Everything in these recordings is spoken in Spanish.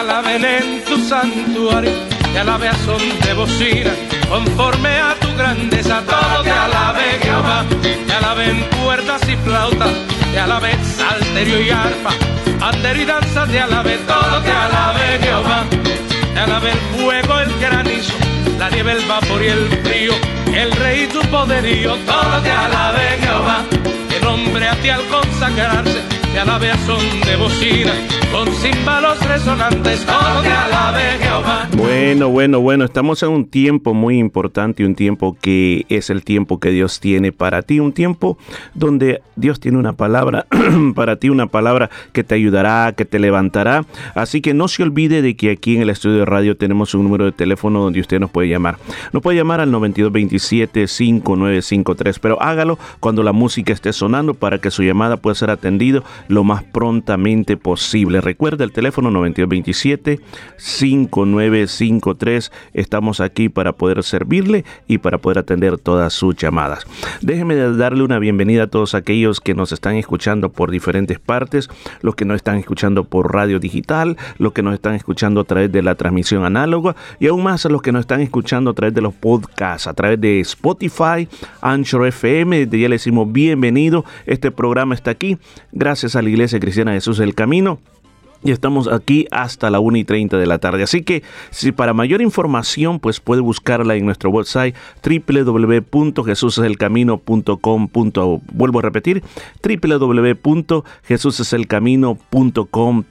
alaben en tu santuario, te alabe a son de bocina, conforme a tu grandeza, todo te alabe Jehová, te alaben cuerdas y flautas, te alabe salterio y arpa, bandero y danza, te alabe todo, te alabe Jehová, te alabe el fuego, el granizo, la nieve, el vapor y el frío, el rey tu poderío, todo te alabe Jehová, el hombre a ti al consagrarse, te alabe a son de bocina con címbalos resonantes, todo te alabe Jehová. Bueno, bueno, bueno, estamos en un tiempo muy importante, un tiempo que es el tiempo que Dios tiene para ti, un tiempo donde Dios tiene una palabra para ti, una palabra que te ayudará, que te levantará. Así que no se olvide de que aquí en el estudio de radio tenemos un número de teléfono donde usted nos puede llamar. Nos puede llamar al 9227-5953, pero hágalo cuando la música esté sonando para que su llamada pueda ser atendido lo más prontamente posible. Recuerda el teléfono 9227-5953. Estamos aquí para poder servirle y para poder atender todas sus llamadas. Déjeme darle una bienvenida a todos aquellos que nos están escuchando por diferentes partes, los que nos están escuchando por radio digital, los que nos están escuchando a través de la transmisión análoga y aún más a los que nos están escuchando a través de los podcasts, a través de Spotify, Anchor FM. Desde ya le decimos bienvenido. Este programa está aquí gracias a la Iglesia Cristiana Jesús del Camino y estamos aquí hasta la 1 y 30 de la tarde. Así que si para mayor información, pues puede buscarla en nuestro website www.jesuseselcamino.com. Vuelvo a repetir, www.jesuseselcamino.com.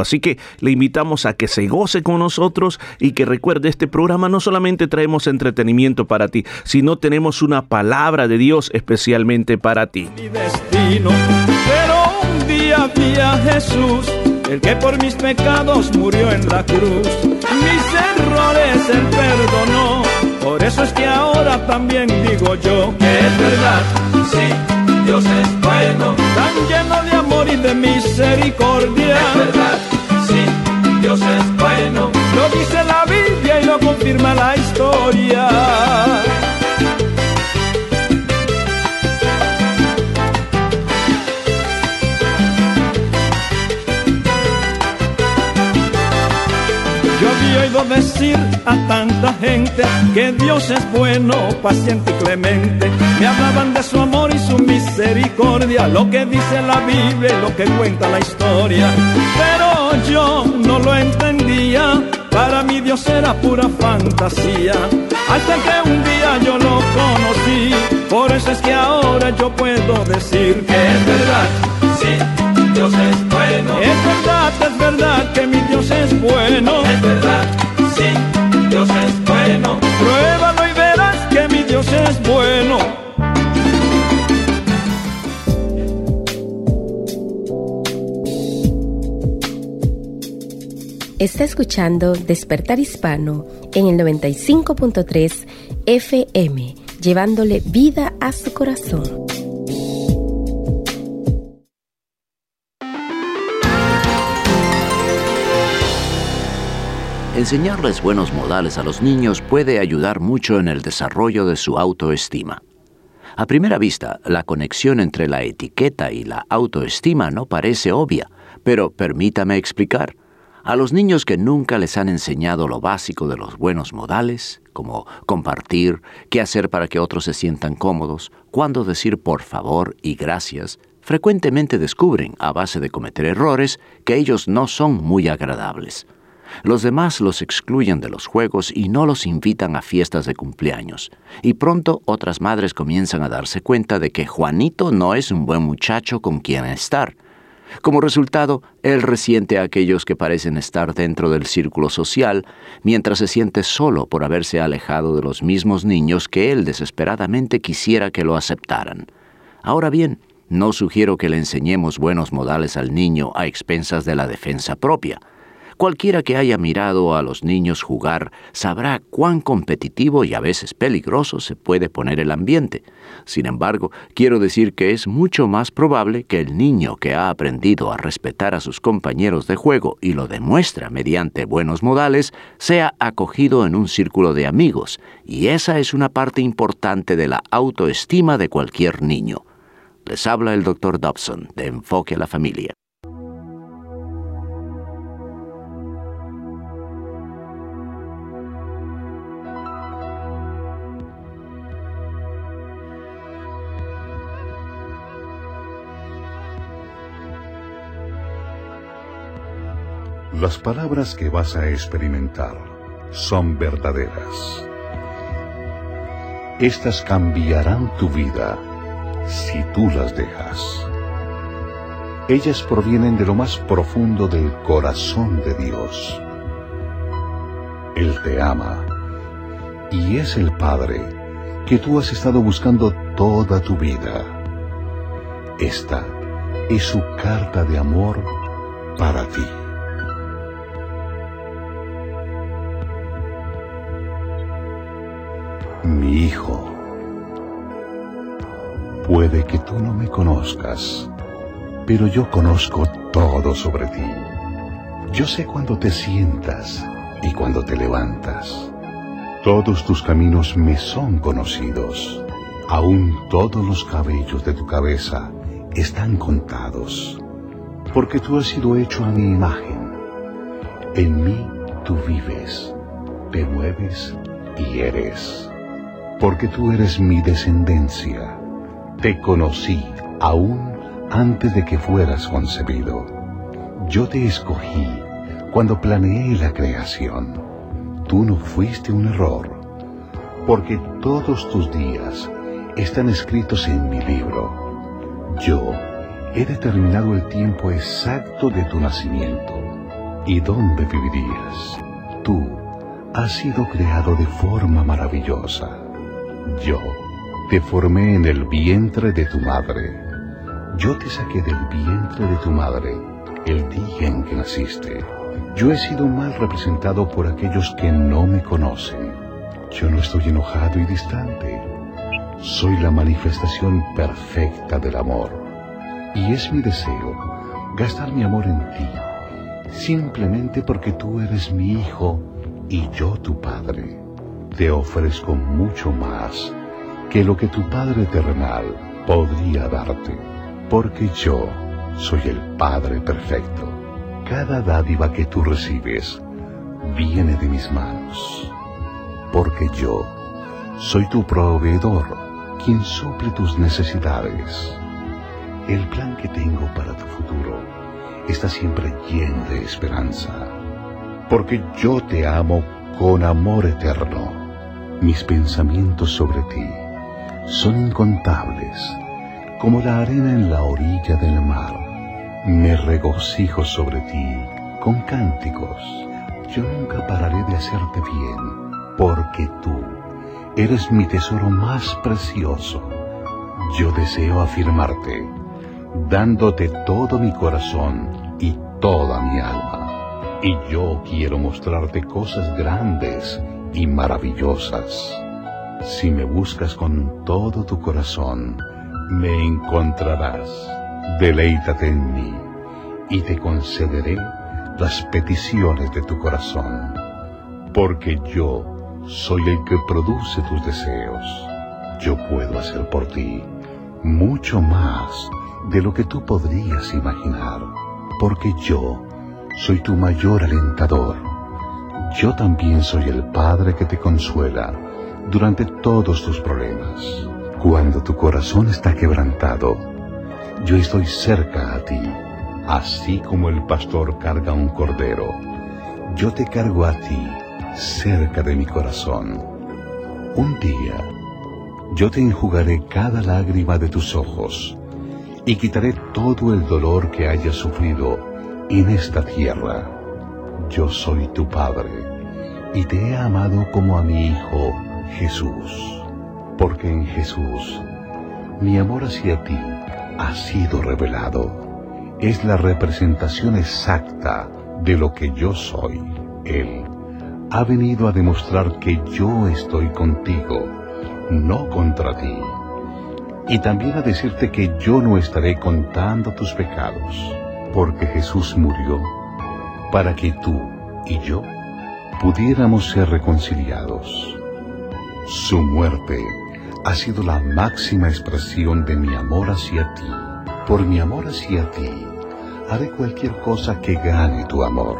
Así que le invitamos a que se goce con nosotros y que recuerde este programa no solamente traemos entretenimiento para ti, sino tenemos una palabra de Dios especialmente para ti. Mi destino, pero un día vi Jesús el que por mis pecados murió en la cruz. Mis errores él perdonó, por eso es que ahora también digo yo que es verdad, sí, Dios es bueno, tan lleno de amor y de misericordia. Es verdad, sí, Dios es bueno, lo dice la Biblia y lo confirma la historia. Decir a tanta gente que Dios es bueno, paciente y clemente. Me hablaban de su amor y su misericordia, lo que dice la Biblia y lo que cuenta la historia. Pero yo no lo entendía, para mí Dios era pura fantasía. Hasta que un día yo lo conocí, por eso es que ahora yo puedo decir que es verdad, sí, Dios es bueno. Es verdad, es verdad que mi Dios es bueno. Es verdad, Está escuchando Despertar Hispano en el 95.3 FM, llevándole vida a su corazón. Enseñarles buenos modales a los niños puede ayudar mucho en el desarrollo de su autoestima. A primera vista, la conexión entre la etiqueta y la autoestima no parece obvia, pero permítame explicar. A los niños que nunca les han enseñado lo básico de los buenos modales, como compartir, qué hacer para que otros se sientan cómodos, cuándo decir por favor y gracias, frecuentemente descubren, a base de cometer errores, que ellos no son muy agradables. Los demás los excluyen de los juegos y no los invitan a fiestas de cumpleaños. Y pronto otras madres comienzan a darse cuenta de que Juanito no es un buen muchacho con quien estar. Como resultado, él resiente a aquellos que parecen estar dentro del círculo social, mientras se siente solo por haberse alejado de los mismos niños que él desesperadamente quisiera que lo aceptaran. Ahora bien, no sugiero que le enseñemos buenos modales al niño a expensas de la defensa propia. Cualquiera que haya mirado a los niños jugar sabrá cuán competitivo y a veces peligroso se puede poner el ambiente. Sin embargo, quiero decir que es mucho más probable que el niño que ha aprendido a respetar a sus compañeros de juego y lo demuestra mediante buenos modales, sea acogido en un círculo de amigos, y esa es una parte importante de la autoestima de cualquier niño. Les habla el Dr. Dobson de Enfoque a la Familia. Las palabras que vas a experimentar son verdaderas. Estas cambiarán tu vida si tú las dejas. Ellas provienen de lo más profundo del corazón de Dios. Él te ama y es el Padre que tú has estado buscando toda tu vida. Esta es su carta de amor para ti. Hijo, puede que tú no me conozcas, pero yo conozco todo sobre ti. Yo sé cuando te sientas y cuando te levantas. Todos tus caminos me son conocidos. Aún todos los cabellos de tu cabeza están contados, porque tú has sido hecho a mi imagen. En mí tú vives, te mueves y eres, porque tú eres mi descendencia. Te conocí aún antes de que fueras concebido. Yo te escogí cuando planeé la creación. Tú no fuiste un error, porque todos tus días están escritos en mi libro. Yo he determinado el tiempo exacto de tu nacimiento y dónde vivirías. Tú has sido creado de forma maravillosa. Yo te formé en el vientre de tu madre. Yo te saqué del vientre de tu madre el día en que naciste. Yo he sido mal representado por aquellos que no me conocen. Yo no estoy enojado y distante. Soy la manifestación perfecta del amor. Y es mi deseo gastar mi amor en ti, simplemente porque tú eres mi hijo y yo tu padre. Te ofrezco mucho más que lo que tu Padre terrenal podría darte, porque yo soy el Padre perfecto. Cada dádiva que tú recibes viene de mis manos, porque yo soy tu proveedor, quien suple tus necesidades. El plan que tengo para tu futuro está siempre lleno de esperanza, porque yo te amo con amor eterno. Mis pensamientos sobre ti son incontables, como la arena en la orilla del mar. Me regocijo sobre ti con cánticos. Yo nunca pararé de hacerte bien, porque tú eres mi tesoro más precioso. Yo deseo afirmarte, dándote todo mi corazón y toda mi alma. Y yo quiero mostrarte cosas grandes y maravillosas. Si me buscas con todo tu corazón, me encontrarás. Deleítate en mí y te concederé las peticiones de tu corazón, porque yo soy el que produce tus deseos. Yo puedo hacer por ti mucho más de lo que tú podrías imaginar, porque yo soy tu mayor alentador. Yo también soy el Padre que te consuela durante todos tus problemas. Cuando tu corazón está quebrantado, yo estoy cerca a ti, así como el pastor carga un cordero. Yo te cargo a ti, cerca de mi corazón. Un día, yo te enjugaré cada lágrima de tus ojos y quitaré todo el dolor que hayas sufrido en esta tierra. Yo soy tu Padre y te he amado como a mi Hijo Jesús, porque en Jesús mi amor hacia ti ha sido revelado. Es la representación exacta de lo que yo soy. Él ha venido a demostrar que yo estoy contigo, no contra ti. Y también a decirte que yo no estaré contando tus pecados, porque Jesús murió para que tú y yo pudiéramos ser reconciliados. Su muerte ha sido la máxima expresión de mi amor hacia ti. Por mi amor hacia ti, haré cualquier cosa que gane tu amor.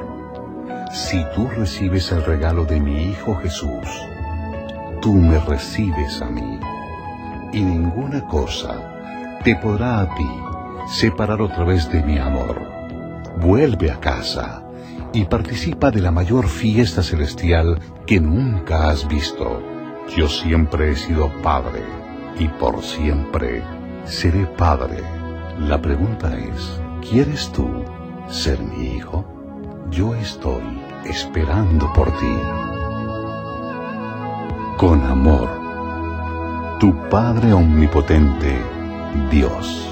Si tú recibes el regalo de mi Hijo Jesús, tú me recibes a mí. Y ninguna cosa te podrá a ti separar otra vez de mi amor. Vuelve a casa y participa de la mayor fiesta celestial que nunca has visto. Yo siempre he sido padre y por siempre seré padre. La pregunta es, ¿quieres tú ser mi hijo? Yo estoy esperando por ti. Con amor, tu Padre Omnipotente, Dios.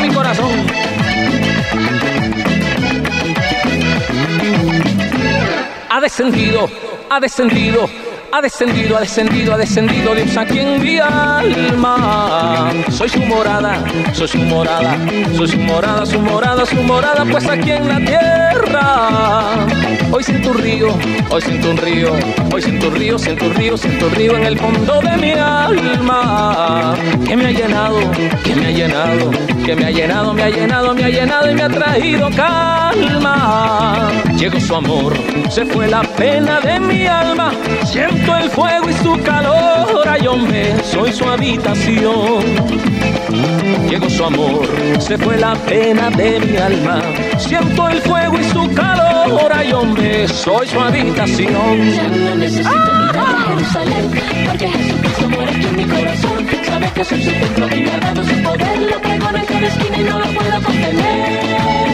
Mi corazón. Ha descendido, ha descendido ha descendido, ha descendido, ha descendido Dios aquí en mi alma. Soy su morada, soy su morada, soy su morada, su morada, su morada, pues aquí en la tierra. Hoy siento un río, hoy siento un río, hoy siento un río, siento un río, siento un río en el fondo de mi alma. Que me ha llenado, que me ha llenado, que me ha llenado, me ha llenado, me ha llenado y me ha traído calma. Llegó su amor, se fue la pena de mi alma. Siento el fuego y su calor, ay hombre, soy su habitación. Llegó su amor, se fue la pena de mi alma. Siento el fuego y su calor, ay hombre, soy su habitación. Ya no necesito ir a Jerusalén, porque Jesucristo muere aquí en mi corazón. Sabe que soy su templo y me ha dado su poder. Lo pego en cada esquina y no lo puedo contener.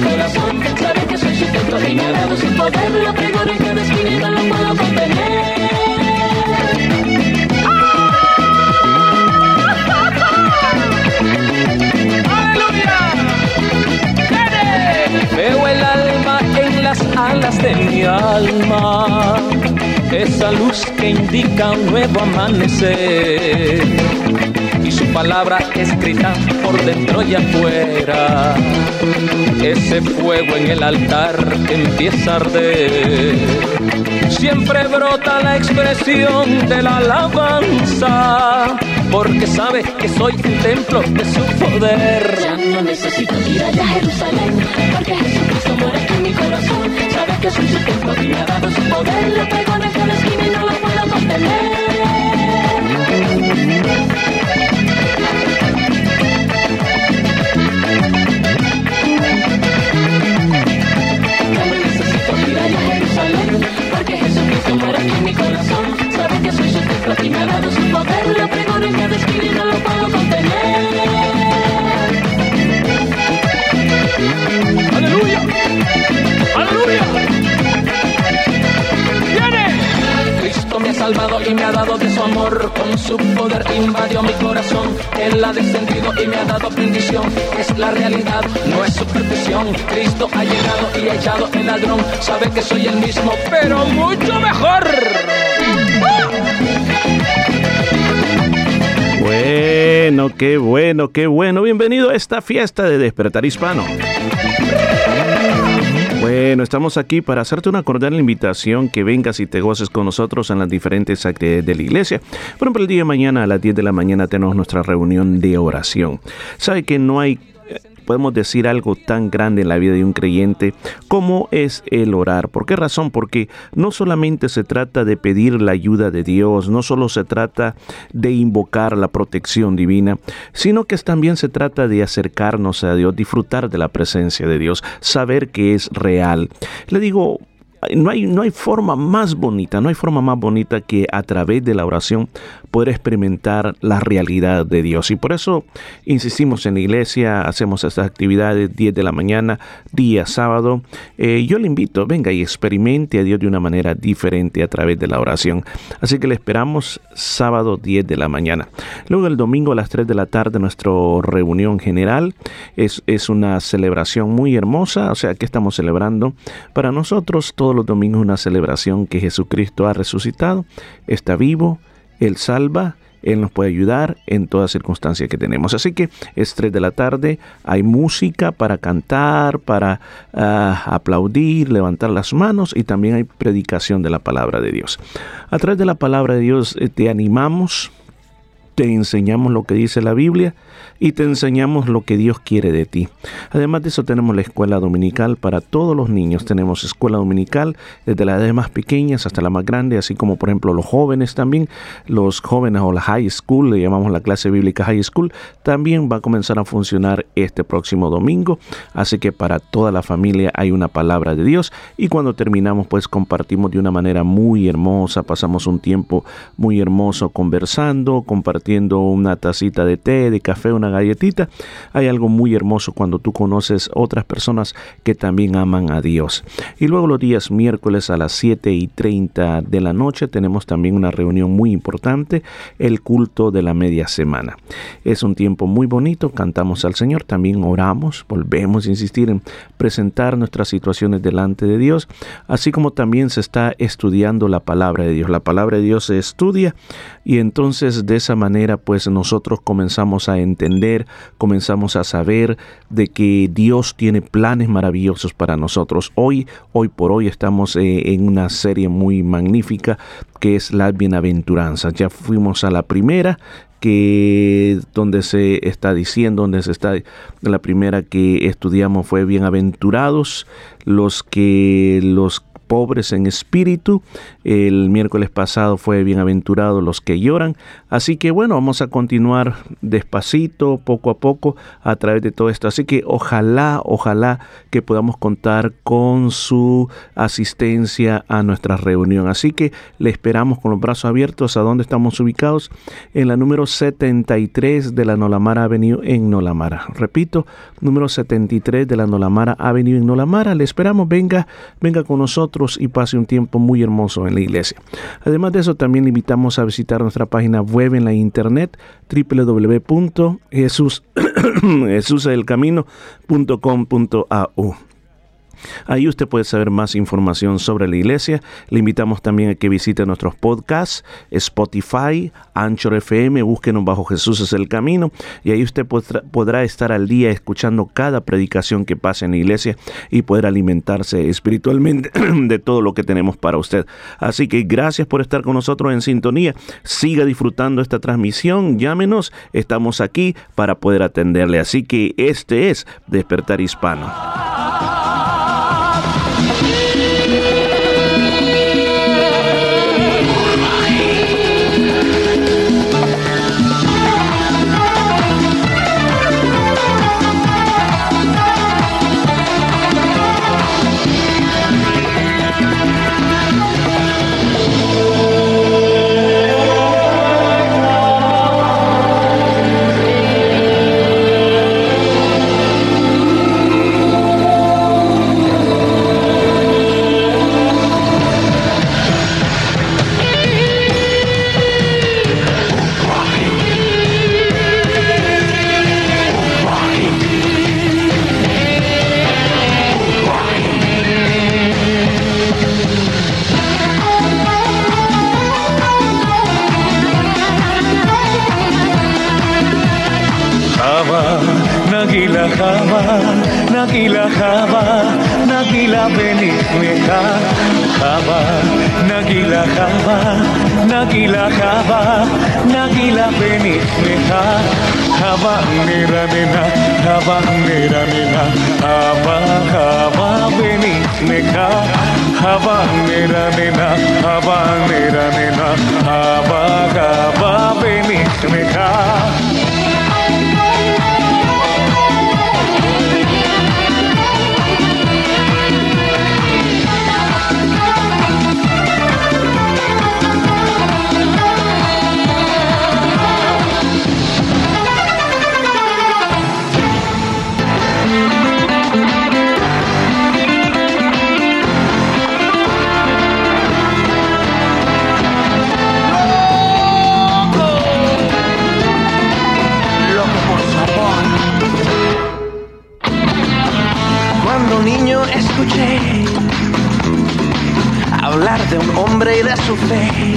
Corazón. Sabe que soy su templo y me ha dado su poder. Lo pego en cada esquina y no lo puedo contener. Veo el alma en las alas de mi alma, esa luz que indica un nuevo amanecer. Palabra escrita por dentro y afuera, ese fuego en el altar empieza a arder. Siempre brota la expresión de la alabanza, porque sabe que soy un templo de su poder. Ya no necesito ir allá a Jerusalén, porque Jesucristo muere en mi corazón. Sabe que soy su templo y me ha dado su poder. Lo pego en cada esquina y no lo puedo contener. Mi corazón. Sabe que soy su templo y me ha dado su poder. Esquina y no lo puedo salvado y me ha dado de su amor. Con su poder invadió mi corazón. Él ha descendido y me ha dado bendición. Es la realidad, no es superstición. Cristo ha llegado y ha echado el ladrón. Sabe que soy el mismo, pero mucho mejor. Bueno, qué bueno, qué bueno. Bienvenido a esta fiesta de Despertar Hispano. Bueno, estamos aquí para hacerte una cordial invitación que vengas y te goces con nosotros en las diferentes actividades de la iglesia. Por ejemplo, el día de mañana a las 10 de la mañana tenemos nuestra reunión de oración. Sabe que no hay podemos decir algo tan grande en la vida de un creyente como es el orar. ¿Por qué razón? Porque no solamente se trata de pedir la ayuda de Dios, no solo se trata de invocar la protección divina, sino que también se trata de acercarnos a Dios, disfrutar de la presencia de Dios, saber que es real. Le digo, no hay, no hay forma más bonita, no hay forma más bonita que a través de la oración poder experimentar la realidad de Dios. Y por eso insistimos en la iglesia, hacemos estas actividades 10 de la mañana, día sábado. Eh, yo le invito, venga y experimente a Dios de una manera diferente a través de la oración. Así que le esperamos sábado 10 de la mañana. Luego el domingo a las 3 de la tarde nuestra reunión general es, es una celebración muy hermosa, o sea, que estamos celebrando? Para nosotros todos los domingos una celebración que Jesucristo ha resucitado, está vivo, Él salva, él nos puede ayudar en toda circunstancia que tenemos. Así que es 3 de la tarde, hay música para cantar, para ah, aplaudir, levantar las manos y también hay predicación de la palabra de Dios. A través de la palabra de Dios eh, te animamos, te enseñamos lo que dice la Biblia y te enseñamos lo que Dios quiere de ti. Además de eso tenemos la escuela dominical para todos los niños. Tenemos escuela dominical desde las edades más pequeñas hasta la más grande, así como por ejemplo los jóvenes también, los jóvenes o la high school, le llamamos la clase bíblica high school, también va a comenzar a funcionar este próximo domingo. Así que para toda la familia hay una palabra de Dios y cuando terminamos pues compartimos de una manera muy hermosa, pasamos un tiempo muy hermoso conversando, compartiendo una tacita de té, de café, una galletita. Hay algo muy hermoso cuando tú conoces otras personas que también aman a Dios. Y luego los días miércoles a las 7 y 30 de la noche tenemos también una reunión muy importante, el culto de la media semana. Es un tiempo muy bonito, cantamos al Señor, también oramos, volvemos a insistir en presentar nuestras situaciones delante de Dios, así como también se está estudiando la palabra de Dios. La palabra de Dios se estudia y entonces de esa manera pues nosotros comenzamos a entender comenzamos a saber de que Dios tiene planes maravillosos para nosotros. Hoy, hoy por hoy estamos eh, en una serie muy magnífica que es la bienaventuranza. Ya fuimos a la primera, que donde se está diciendo, donde se está la primera que estudiamos fue bienaventurados los que los pobres en espíritu. El miércoles pasado fue bienaventurado los que lloran. Así que bueno, vamos a continuar despacito, poco a poco, a través de todo esto. Así que ojalá, ojalá que podamos contar con su asistencia a nuestra reunión. Así que le esperamos con los brazos abiertos. ¿A dónde estamos ubicados? En la número 73 de la Nolamara Avenue en Nolamara. Repito, número 73 de la Nolamara Avenue en Nolamara. Le esperamos, venga, venga con nosotros y pase un tiempo muy hermoso en la iglesia. Además de eso, también le invitamos a visitar nuestra página web en la internet www.jesuselcamino.com.au. Ahí usted puede saber más información sobre la iglesia. Le invitamos también a que visite nuestros podcasts, Spotify, Anchor FM, búsquenos bajo Jesús es el camino y ahí usted podrá, estar al día escuchando cada predicación que pase en la iglesia y poder alimentarse espiritualmente de todo lo que tenemos para usted. Así que gracias por estar con nosotros en sintonía. Siga disfrutando esta transmisión, llámenos, estamos aquí para poder atenderle. Así que este es Despertar Hispano. נגילה חווה, נגילה חווה, נגילה ונשמחה. חווה נרננה, חווה נרננה, חווה חווה ונשמחה. חווה נרננה, חווה נרננה, חווה חווה ונשמחה. hablar de un hombre y de su fe.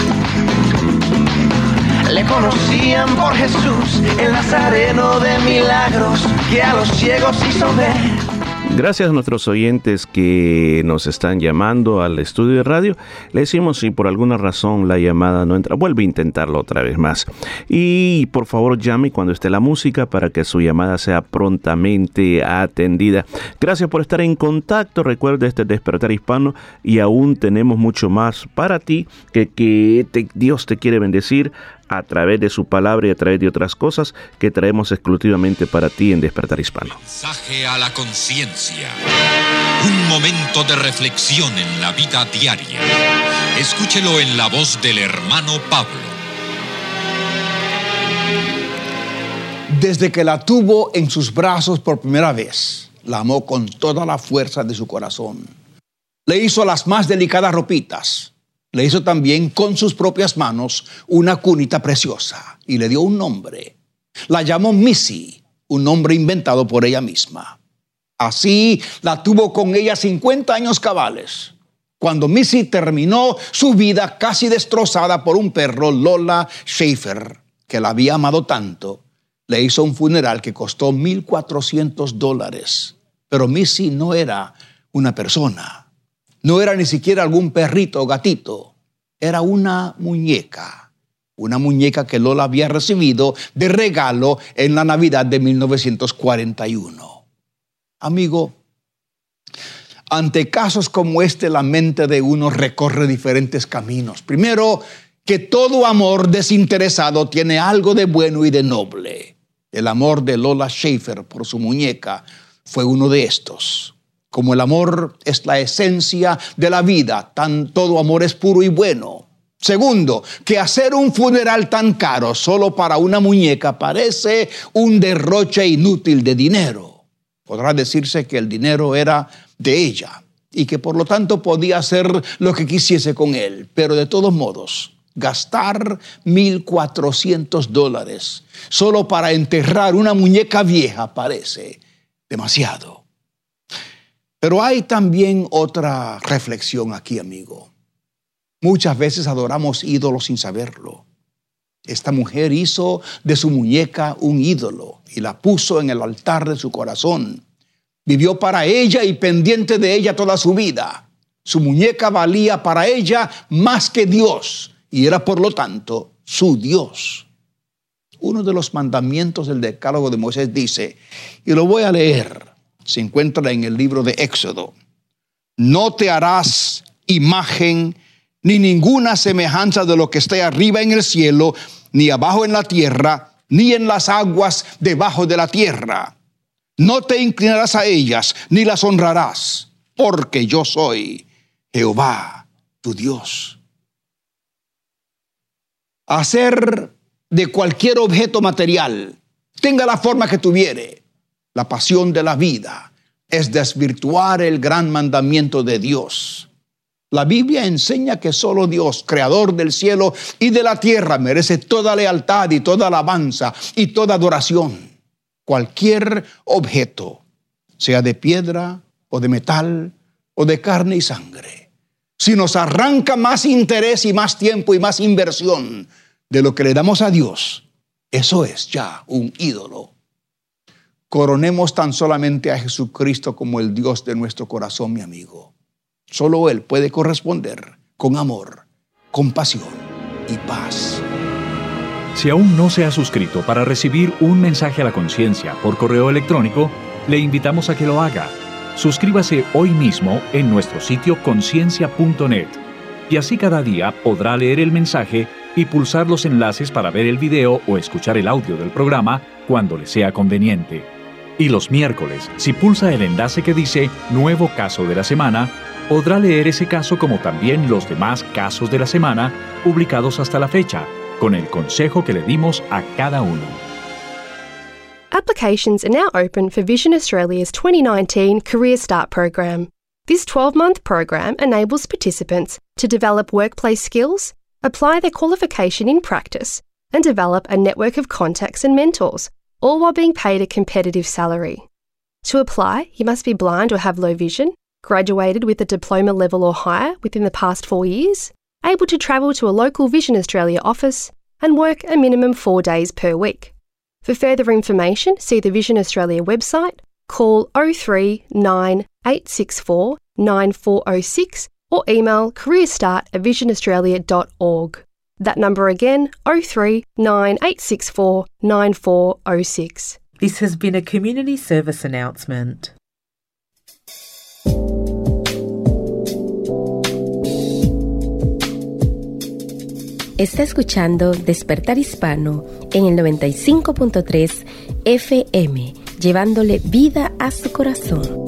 Le conocían por Jesús, el nazareno de milagros, que a los ciegos hizo ver. Gracias a nuestros oyentes que nos están llamando al estudio de radio. Le decimos si por alguna razón la llamada no entra, vuelve a intentarlo otra vez más. Y por favor llame cuando esté la música para que su llamada sea prontamente atendida. Gracias por estar en contacto. Recuerde este despertar hispano y aún tenemos mucho más para ti que, que Dios te quiere bendecir a través de su palabra y a través de otras cosas que traemos exclusivamente para ti en Despertar Hispano. Mensaje a la conciencia. Un momento de reflexión en la vida diaria. Escúchelo en la voz del hermano Pablo. Desde que la tuvo en sus brazos por primera vez, la amó con toda la fuerza de su corazón. Le hizo las más delicadas ropitas le hizo también con sus propias manos una cunita preciosa y le dio un nombre. La llamó Missy, un nombre inventado por ella misma. Así la tuvo con ella 50 años cabales. Cuando Missy terminó su vida casi destrozada por un perro, Lola Schaefer, que la había amado tanto, le hizo un funeral que costó 1.400 dólares. Pero Missy no era una persona no era ni siquiera algún perrito o gatito, era una muñeca. Una muñeca que Lola había recibido de regalo en la Navidad de 1941. Amigo, ante casos como este, la mente de uno recorre diferentes caminos. Primero, que todo amor desinteresado tiene algo de bueno y de noble. El amor de Lola Schaefer por su muñeca fue uno de estos. Como el amor es la esencia de la vida, tan todo amor es puro y bueno. Segundo, que hacer un funeral tan caro solo para una muñeca parece un derroche inútil de dinero. Podrá decirse que el dinero era de ella y que por lo tanto podía hacer lo que quisiese con él, pero de todos modos, gastar 1.400 dólares solo para enterrar una muñeca vieja parece demasiado. Pero hay también otra reflexión aquí, amigo. Muchas veces adoramos ídolos sin saberlo. Esta mujer hizo de su muñeca un ídolo y la puso en el altar de su corazón. Vivió para ella y pendiente de ella toda su vida. Su muñeca valía para ella más que Dios y era por lo tanto su Dios. Uno de los mandamientos del decálogo de Moisés dice, y lo voy a leer, se encuentra en el libro de Éxodo. No te harás imagen ni ninguna semejanza de lo que esté arriba en el cielo, ni abajo en la tierra, ni en las aguas debajo de la tierra. No te inclinarás a ellas, ni las honrarás, porque yo soy Jehová, tu Dios. Hacer de cualquier objeto material, tenga la forma que tuviere, la pasión de la vida, es desvirtuar el gran mandamiento de Dios. La Biblia enseña que solo Dios, creador del cielo y de la tierra, merece toda lealtad y toda alabanza y toda adoración. Cualquier objeto, sea de piedra o de metal o de carne y sangre, si nos arranca más interés y más tiempo y más inversión de lo que le damos a Dios, eso es ya un ídolo coronemos tan solamente a Jesucristo como el Dios de nuestro corazón, mi amigo. Solo Él puede corresponder con amor, compasión y paz. Si aún no se ha suscrito para recibir un mensaje a la conciencia por correo electrónico, le invitamos a que lo haga. Suscríbase hoy mismo en nuestro sitio conciencia.net y así cada día podrá leer el mensaje y pulsar los enlaces para ver el video o escuchar el audio del programa cuando le sea conveniente. Y los miércoles, si pulsa el enlace que dice Nuevo caso de la semana, podrá leer ese caso como también los demás casos de la semana publicados hasta la fecha, con el consejo que le dimos a cada uno. Applications are now open for Vision Australia's 2019 Career Start program. This 12 month program enables participants to develop workplace skills, apply their qualification in practice, and develop a network of contacts and mentors all while being paid a competitive salary. To apply, you must be blind or have low vision, graduated with a diploma level or higher within the past four years, able to travel to a local Vision Australia office and work a minimum four days per week. For further information, see the Vision Australia website, call 03 864 9406 or email careerstart at visionaustralia.org. That number again, 03 864 9406. This has been a community service announcement. Está escuchando Despertar Hispano en el 95.3 FM, llevándole vida a su corazón.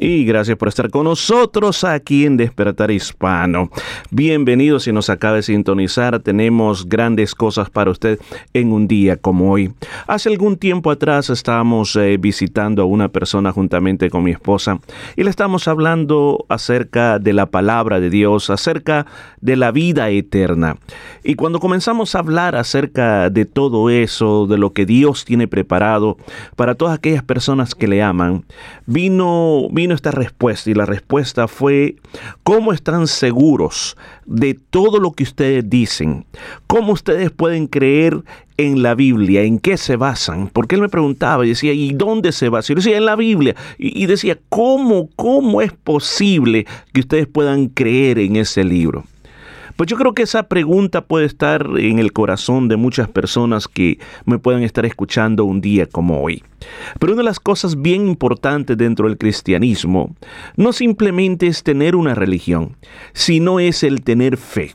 Y gracias por estar con nosotros aquí en Despertar Hispano. Bienvenidos si nos acaba de sintonizar. Tenemos grandes cosas para usted en un día como hoy. Hace algún tiempo atrás estábamos eh, visitando a una persona juntamente con mi esposa y le estamos hablando acerca de la palabra de Dios, acerca de la vida eterna. Y cuando comenzamos a hablar acerca de todo eso, de lo que Dios tiene preparado para todas aquellas personas que le aman, vino, vino esta respuesta y la respuesta fue, ¿cómo están seguros de todo lo que ustedes dicen? ¿Cómo ustedes pueden creer en la Biblia? ¿En qué se basan? Porque él me preguntaba y decía, ¿y dónde se basa? Yo decía, en la Biblia. Y, y decía, ¿cómo, ¿cómo es posible que ustedes puedan creer en ese libro? Pues yo creo que esa pregunta puede estar en el corazón de muchas personas que me puedan estar escuchando un día como hoy. Pero una de las cosas bien importantes dentro del cristianismo no simplemente es tener una religión, sino es el tener fe.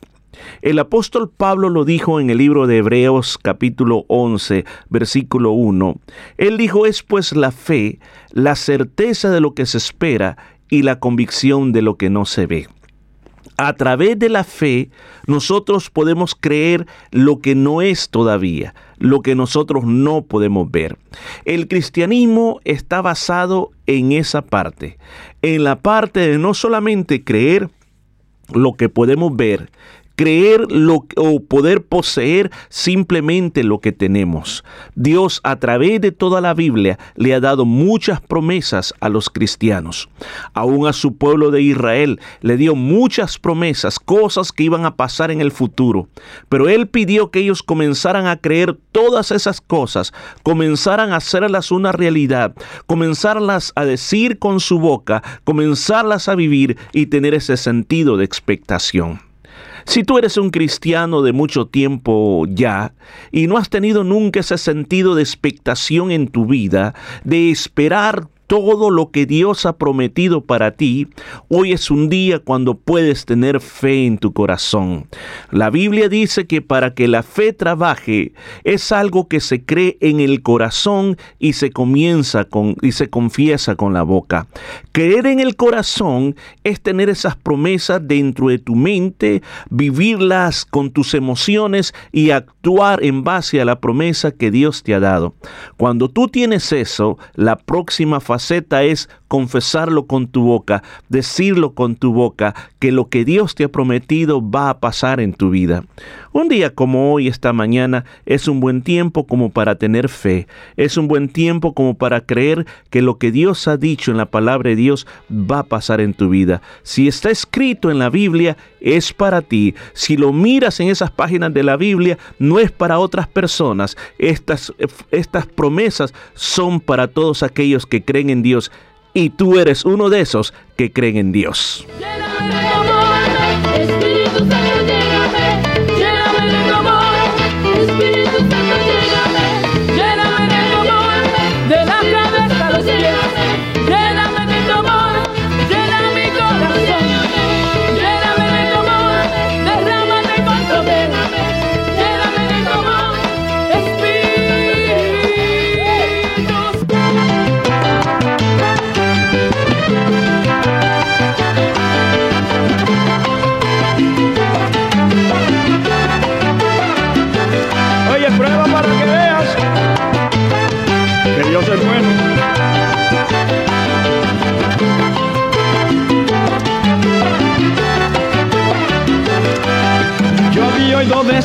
El apóstol Pablo lo dijo en el libro de Hebreos capítulo 11, versículo 1. Él dijo, es pues la fe, la certeza de lo que se espera y la convicción de lo que no se ve a través de la fe nosotros podemos creer lo que no es todavía, lo que nosotros no podemos ver. El cristianismo está basado en esa parte, en la parte de no solamente creer lo que podemos ver, creer lo, o poder poseer simplemente lo que tenemos. Dios a través de toda la Biblia le ha dado muchas promesas a los cristianos. Aún a su pueblo de Israel le dio muchas promesas, cosas que iban a pasar en el futuro. Pero él pidió que ellos comenzaran a creer todas esas cosas, comenzaran a hacerlas una realidad, comenzarlas a decir con su boca, comenzarlas a vivir y tener ese sentido de expectación. Si tú eres un cristiano de mucho tiempo ya y no has tenido nunca ese sentido de expectación en tu vida, de esperar todo lo que Dios ha prometido para ti, hoy es un día cuando puedes tener fe en tu corazón. La Biblia dice que para que la fe trabaje es algo que se cree en el corazón y se comienza con y se confiesa con la boca. Creer en el corazón es tener esas promesas dentro de tu mente, vivirlas con tus emociones y actuar en base a la promesa que Dios te ha dado. Cuando tú tienes eso, la próxima faceta es confesarlo con tu boca, decirlo con tu boca, que lo que Dios te ha prometido va a pasar en tu vida. Un día como hoy, esta mañana, es un buen tiempo como para tener fe, es un buen tiempo como para creer que lo que Dios ha dicho en la palabra de Dios va a pasar en tu vida. Si está escrito en la Biblia, es para ti. Si lo miras en esas páginas de la Biblia, no es para otras personas. Estas, estas promesas son para todos aquellos que creen en Dios y tú eres uno de esos que creen en Dios.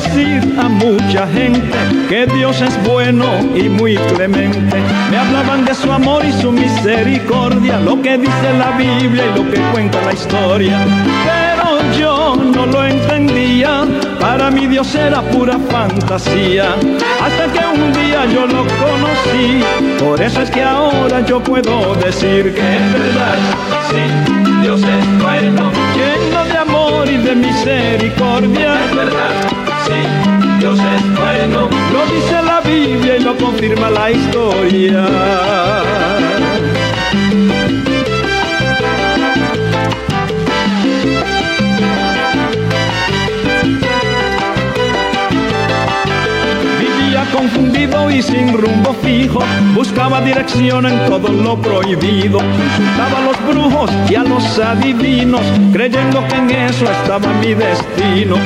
Decir a mucha gente que Dios es bueno y muy clemente. Me hablaban de su amor y su misericordia, lo que dice la Biblia y lo que cuenta la historia. Pero yo Dios era pura fantasía, hasta que un día yo lo conocí. Por eso es que ahora yo puedo decir que es verdad, sí, Dios es bueno, lleno de amor y de misericordia. Sí, Dios es bueno, lo dice la Biblia y lo confirma la historia. confundido y sin rumbo fijo, buscaba dirección en todo lo prohibido, insultaba a los brujos y a los adivinos, creyendo que en eso estaba mi destino.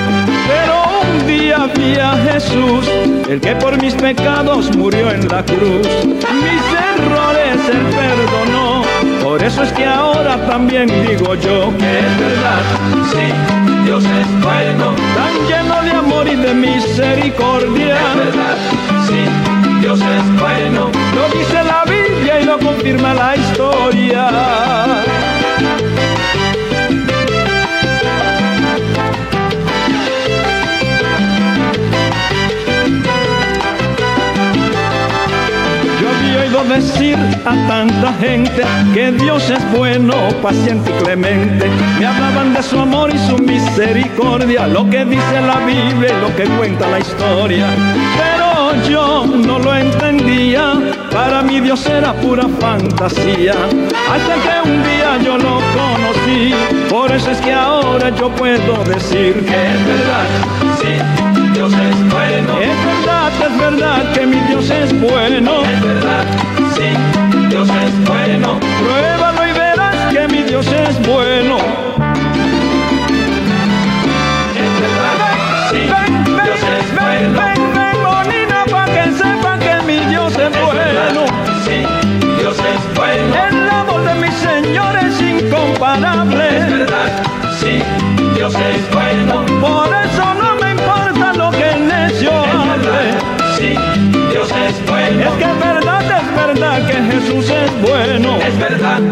Pero un día vi a Jesús, el que por mis pecados murió en la cruz, mis errores él perdonó, por eso es que ahora también digo yo que es verdad, sí, Dios es bueno, tan lleno de amor y de misericordia. Es verdad, sí, Dios es bueno, lo dice la Biblia y lo confirma la historia. Decir a tanta gente que Dios es bueno, paciente y clemente. Me hablaban de su amor y su misericordia, lo que dice la Biblia y lo que cuenta la historia. Pero yo no lo entendía, para mí Dios era pura fantasía. Hasta que un día yo lo conocí, por eso es que ahora yo puedo decir que es verdad, Dios es bueno. Es verdad, es verdad que mi Dios es bueno. Es verdad sí, Dios es bueno. Pruébalo y verás que mi Dios es bueno. Es verdad, sí, ven, Dios es ven, bueno. Ven, ven, bonita, pa' que sepan que mi Dios es, es bueno. Verdad, sí, Dios es bueno. El amor de mi Señor es incomparable. Es verdad, sí, Dios es bueno. Por eso es que es verdad, es verdad que Jesús es bueno. Es verdad.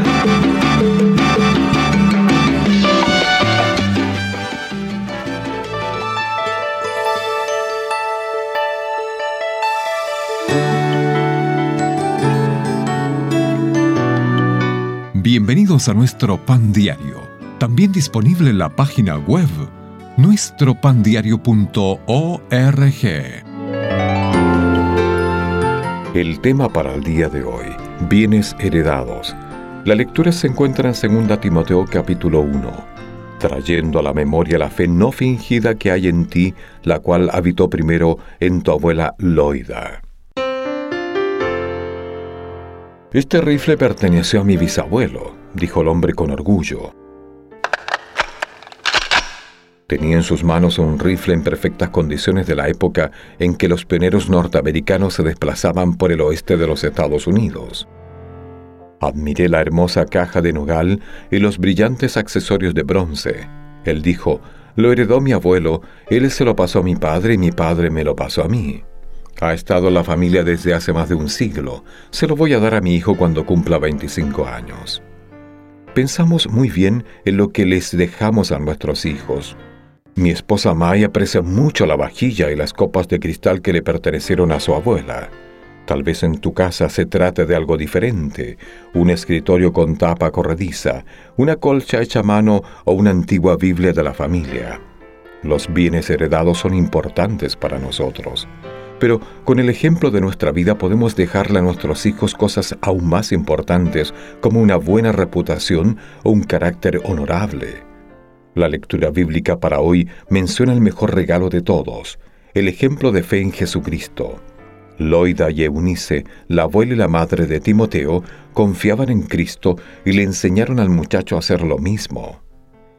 Bienvenidos a nuestro pan diario, también disponible en la página web nuestropandiario.org. El tema para el día de hoy, bienes heredados. La lectura se encuentra en 2 Timoteo capítulo 1, trayendo a la memoria la fe no fingida que hay en ti, la cual habitó primero en tu abuela Loida. Este rifle perteneció a mi bisabuelo, dijo el hombre con orgullo. Tenía en sus manos un rifle en perfectas condiciones de la época en que los pioneros norteamericanos se desplazaban por el oeste de los Estados Unidos. Admiré la hermosa caja de nogal y los brillantes accesorios de bronce. Él dijo, lo heredó mi abuelo, él se lo pasó a mi padre y mi padre me lo pasó a mí. Ha estado en la familia desde hace más de un siglo. Se lo voy a dar a mi hijo cuando cumpla 25 años. Pensamos muy bien en lo que les dejamos a nuestros hijos. Mi esposa May aprecia mucho la vajilla y las copas de cristal que le pertenecieron a su abuela. Tal vez en tu casa se trate de algo diferente, un escritorio con tapa corrediza, una colcha hecha a mano o una antigua Biblia de la familia. Los bienes heredados son importantes para nosotros, pero con el ejemplo de nuestra vida podemos dejarle a nuestros hijos cosas aún más importantes como una buena reputación o un carácter honorable. La lectura bíblica para hoy menciona el mejor regalo de todos, el ejemplo de fe en Jesucristo. Loida y Eunice, la abuela y la madre de Timoteo, confiaban en Cristo y le enseñaron al muchacho a hacer lo mismo.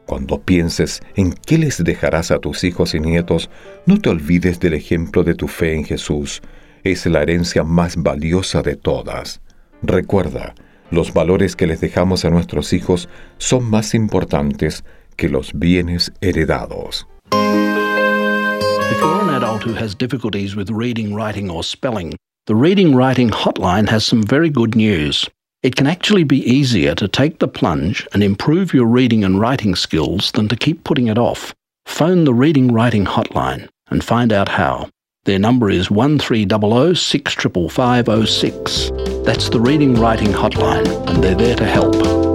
Cuando pienses en qué les dejarás a tus hijos y nietos, no te olvides del ejemplo de tu fe en Jesús. Es la herencia más valiosa de todas. Recuerda, los valores que les dejamos a nuestros hijos son más importantes que los bienes heredados. If you're an adult who has difficulties with reading, writing, or spelling, the Reading Writing Hotline has some very good news. It can actually be easier to take the plunge and improve your reading and writing skills than to keep putting it off. Phone the Reading Writing Hotline. and find out how. Their number is 1300 65506. That's the Reading Writing Hotline, and they're there to help.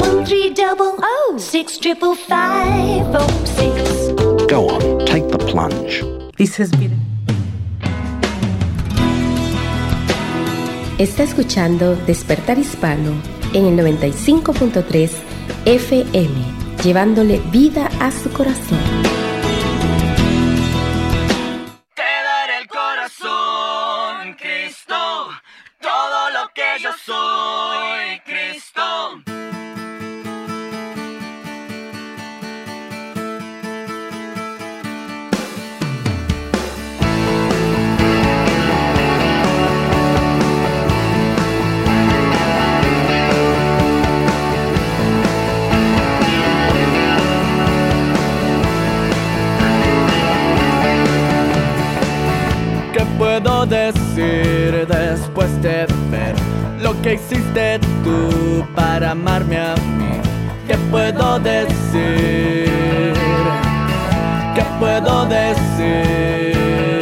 Six triple five oh six. Go on, take the plunge. This has been. Está escuchando Despertar Hispano en el 95.3 FM, llevándole vida a su corazón. Te daré el corazón, Cristo, todo lo que yo soy, decir después de ver lo que hiciste tú para amarme a mí? ¿Qué puedo decir? ¿Qué puedo decir?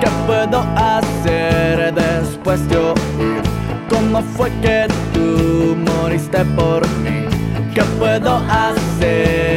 ¿Qué puedo hacer después de oír cómo fue que tú moriste por mí? ¿Qué puedo hacer?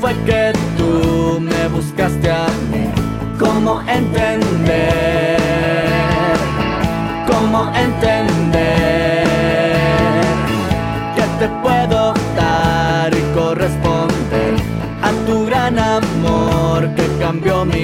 Fue que tú me buscaste a mí? ¿Cómo entender? ¿Cómo entender? Que te puedo dar y corresponder a tu gran amor que cambió mi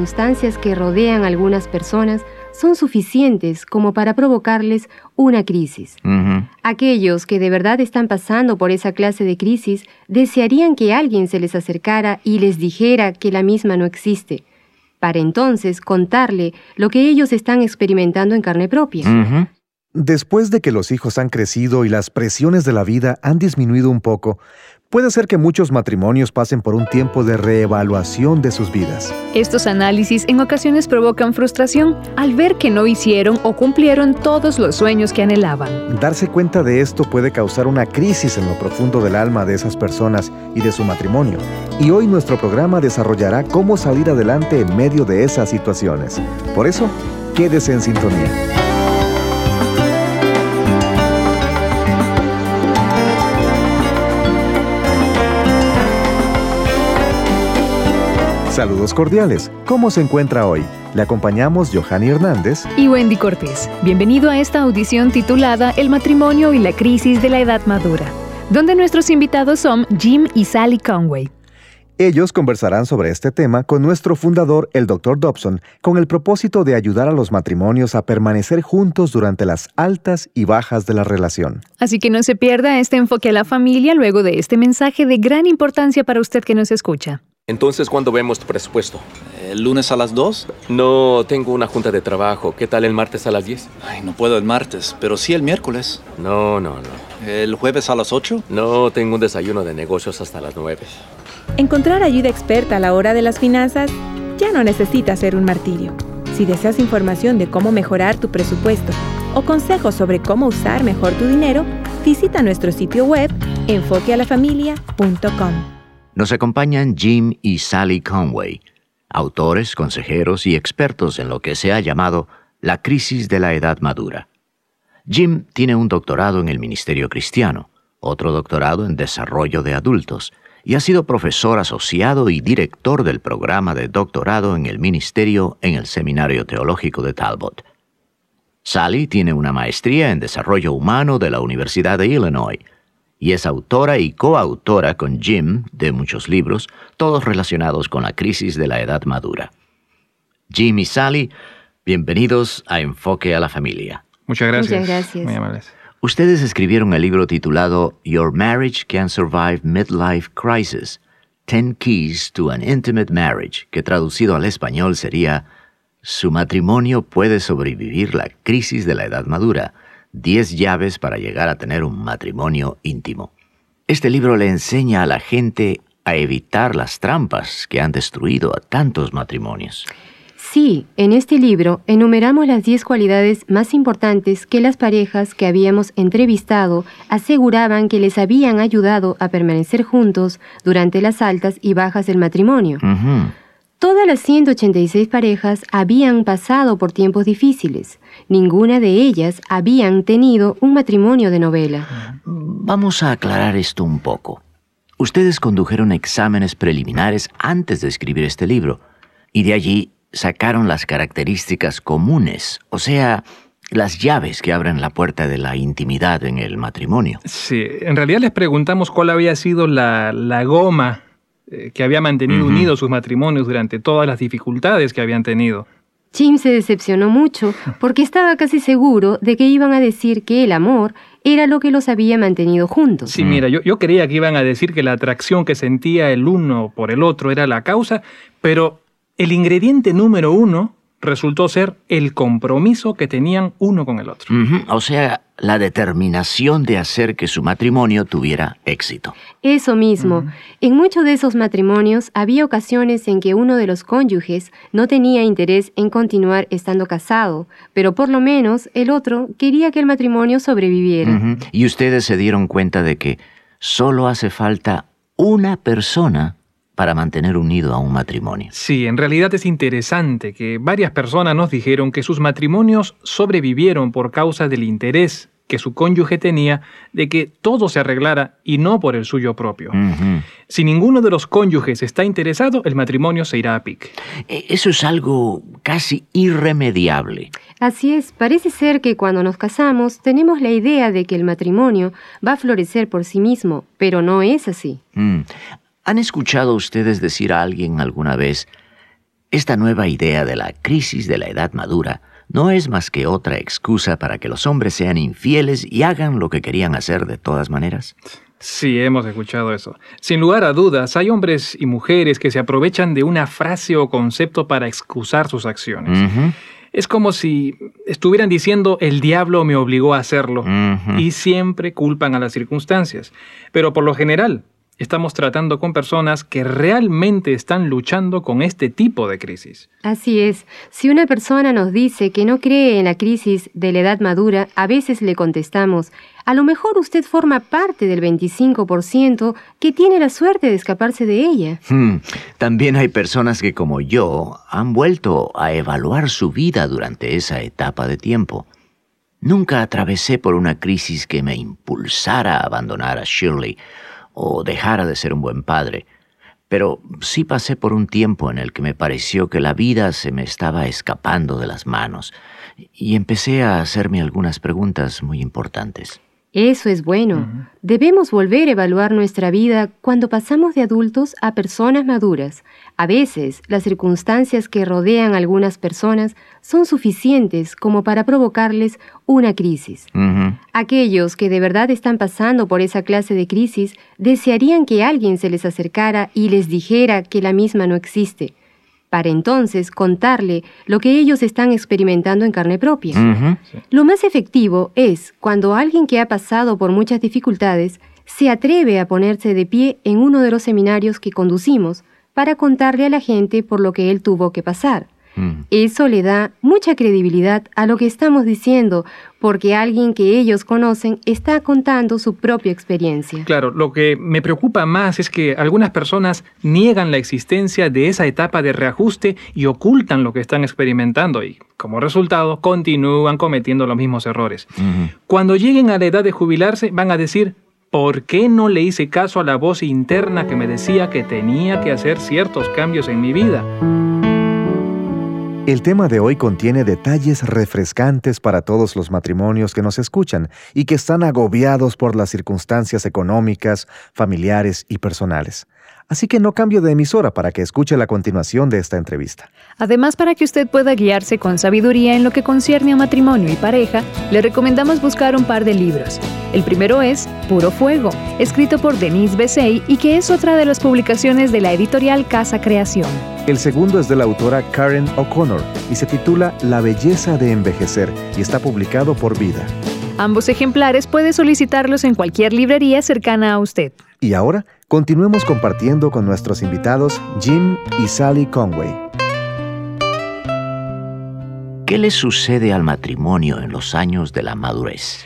circunstancias que rodean a algunas personas son suficientes como para provocarles una crisis. Aquellos que de verdad están pasando por esa clase de crisis desearían que alguien se les acercara y les dijera que la misma no existe, para entonces contarle lo que ellos están experimentando en carne propia. Después de que los hijos han crecido y las presiones de la vida han disminuido un poco, Puede ser que muchos matrimonios pasen por un tiempo de reevaluación de sus vidas. Estos análisis en ocasiones provocan frustración al ver que no hicieron o cumplieron todos los sueños que anhelaban. Darse cuenta de esto puede causar una crisis en lo profundo del alma de esas personas y de su matrimonio. Y hoy nuestro programa desarrollará cómo salir adelante en medio de esas situaciones. Por eso, quédese en sintonía. Saludos cordiales. ¿Cómo se encuentra hoy? Le acompañamos Johanny Hernández y Wendy Cortés. Bienvenido a esta audición titulada El matrimonio y la crisis de la edad madura, donde nuestros invitados son Jim y Sally Conway. Ellos conversarán sobre este tema con nuestro fundador, el Dr. Dobson, con el propósito de ayudar a los matrimonios a permanecer juntos durante las altas y bajas de la relación. Así que no se pierda este enfoque a la familia luego de este mensaje de gran importancia para usted que nos escucha. Entonces, ¿cuándo vemos tu presupuesto? ¿El lunes a las 2? No, tengo una junta de trabajo. ¿Qué tal el martes a las 10? Ay, no puedo el martes, pero sí el miércoles. No, no, no. ¿El jueves a las 8? No, tengo un desayuno de negocios hasta las 9. Encontrar ayuda experta a la hora de las finanzas ya no necesita ser un martirio. Si deseas información de cómo mejorar tu presupuesto o consejos sobre cómo usar mejor tu dinero, visita nuestro sitio web enfoquealafamilia.com. Nos acompañan Jim y Sally Conway, autores, consejeros y expertos en lo que se ha llamado la crisis de la edad madura. Jim tiene un doctorado en el Ministerio Cristiano, otro doctorado en Desarrollo de Adultos, y ha sido profesor asociado y director del programa de doctorado en el Ministerio en el Seminario Teológico de Talbot. Sally tiene una maestría en Desarrollo Humano de la Universidad de Illinois y es autora y coautora con Jim de muchos libros, todos relacionados con la crisis de la edad madura. Jim y Sally, bienvenidos a Enfoque a la Familia. Muchas gracias. Muchas gracias. Muy amables. Ustedes escribieron el libro titulado Your Marriage Can Survive Midlife Crisis, 10 Keys to an Intimate Marriage, que traducido al español sería Su matrimonio puede sobrevivir la crisis de la edad madura 10 llaves para llegar a tener un matrimonio íntimo. Este libro le enseña a la gente a evitar las trampas que han destruido a tantos matrimonios. Sí, en este libro enumeramos las 10 cualidades más importantes que las parejas que habíamos entrevistado aseguraban que les habían ayudado a permanecer juntos durante las altas y bajas del matrimonio. Todas las 186 parejas habían pasado por tiempos difíciles. Ninguna de ellas habían tenido un matrimonio de novela. Vamos a aclarar esto un poco. Ustedes condujeron exámenes preliminares antes de escribir este libro y de allí sacaron las características comunes, o sea, las llaves que abren la puerta de la intimidad en el matrimonio. Sí, en realidad les preguntamos cuál había sido la, la goma eh, que había mantenido unidos sus matrimonios durante todas las dificultades que habían tenido. Jim se decepcionó mucho porque estaba casi seguro de que iban a decir que el amor era lo que los había mantenido juntos. Sí, mira, yo, yo creía que iban a decir que la atracción que sentía el uno por el otro era la causa, pero el ingrediente número uno resultó ser el compromiso que tenían uno con el otro. O sea, la determinación de hacer que su matrimonio tuviera éxito. Eso mismo. En muchos de esos matrimonios había ocasiones en que uno de los cónyuges no tenía interés en continuar estando casado, pero por lo menos el otro quería que el matrimonio sobreviviera. Y ustedes se dieron cuenta de que solo hace falta una persona para mantener unido a un matrimonio. Sí, en realidad es interesante que varias personas nos dijeron que sus matrimonios sobrevivieron por causa del interés que su cónyuge tenía de que todo se arreglara y no por el suyo propio. Si ninguno de los cónyuges está interesado, el matrimonio se irá a pique. E- Eso es algo casi irremediable. Así es, parece ser que cuando nos casamos tenemos la idea de que el matrimonio va a florecer por sí mismo, pero no es así. Mm. ¿Han escuchado ustedes decir a alguien alguna vez, esta nueva idea de la crisis de la edad madura no es más que otra excusa para que los hombres sean infieles y hagan lo que querían hacer de todas maneras? Sí, hemos escuchado eso. Sin lugar a dudas, hay hombres y mujeres que se aprovechan de una frase o concepto para excusar sus acciones. Es como si estuvieran diciendo el diablo me obligó a hacerlo y siempre culpan a las circunstancias. Pero por lo general, estamos tratando con personas que realmente están luchando con este tipo de crisis. Así es, si una persona nos dice que no cree en la crisis de la edad madura, a veces le contestamos, a lo mejor usted forma parte del 25% que tiene la suerte de escaparse de ella. Hmm, También hay personas que como yo han vuelto a evaluar su vida durante esa etapa de tiempo. Nunca atravesé por una crisis que me impulsara a abandonar a Shirley o dejara de ser un buen padre, pero sí pasé por un tiempo en el que me pareció que la vida se me estaba escapando de las manos y empecé a hacerme algunas preguntas muy importantes. Eso es bueno. Debemos volver a evaluar nuestra vida cuando pasamos de adultos a personas maduras. A veces, las circunstancias que rodean a algunas personas son suficientes como para provocarles una crisis. Aquellos que de verdad están pasando por esa clase de crisis desearían que alguien se les acercara y les dijera que la misma no existe, para entonces contarle lo que ellos están experimentando en carne propia. Lo más efectivo es cuando alguien que ha pasado por muchas dificultades se atreve a ponerse de pie en uno de los seminarios que conducimos para contarle a la gente por lo que él tuvo que pasar. Eso le da mucha credibilidad a lo que estamos diciendo, porque alguien que ellos conocen está contando su propia experiencia. Claro, lo que me preocupa más es que algunas personas niegan la existencia de esa etapa de reajuste y ocultan lo que están experimentando y, como resultado, continúan cometiendo los mismos errores. Cuando lleguen a la edad de jubilarse, van a decir, ¿por qué no le hice caso a la voz interna que me decía que tenía que hacer ciertos cambios en mi vida? El tema de hoy contiene detalles refrescantes para todos los matrimonios que nos escuchan y que están agobiados por las circunstancias económicas, familiares y personales. Así que no cambio de emisora para que escuche la continuación de esta entrevista. Además, para que usted pueda guiarse con sabiduría en lo que concierne a matrimonio y pareja, le recomendamos buscar un par de libros. El primero es Puro Fuego, escrito por Denise Besey y que es otra de las publicaciones de la editorial Casa Creación. El segundo es de la autora Karen O'Connor y se titula La belleza de envejecer y está publicado por Vida. Ambos ejemplares puede solicitarlos en cualquier librería cercana a usted. Y ahora, continuemos compartiendo con nuestros invitados Jim y Sally Conway. ¿Qué le sucede al matrimonio en los años de la madurez?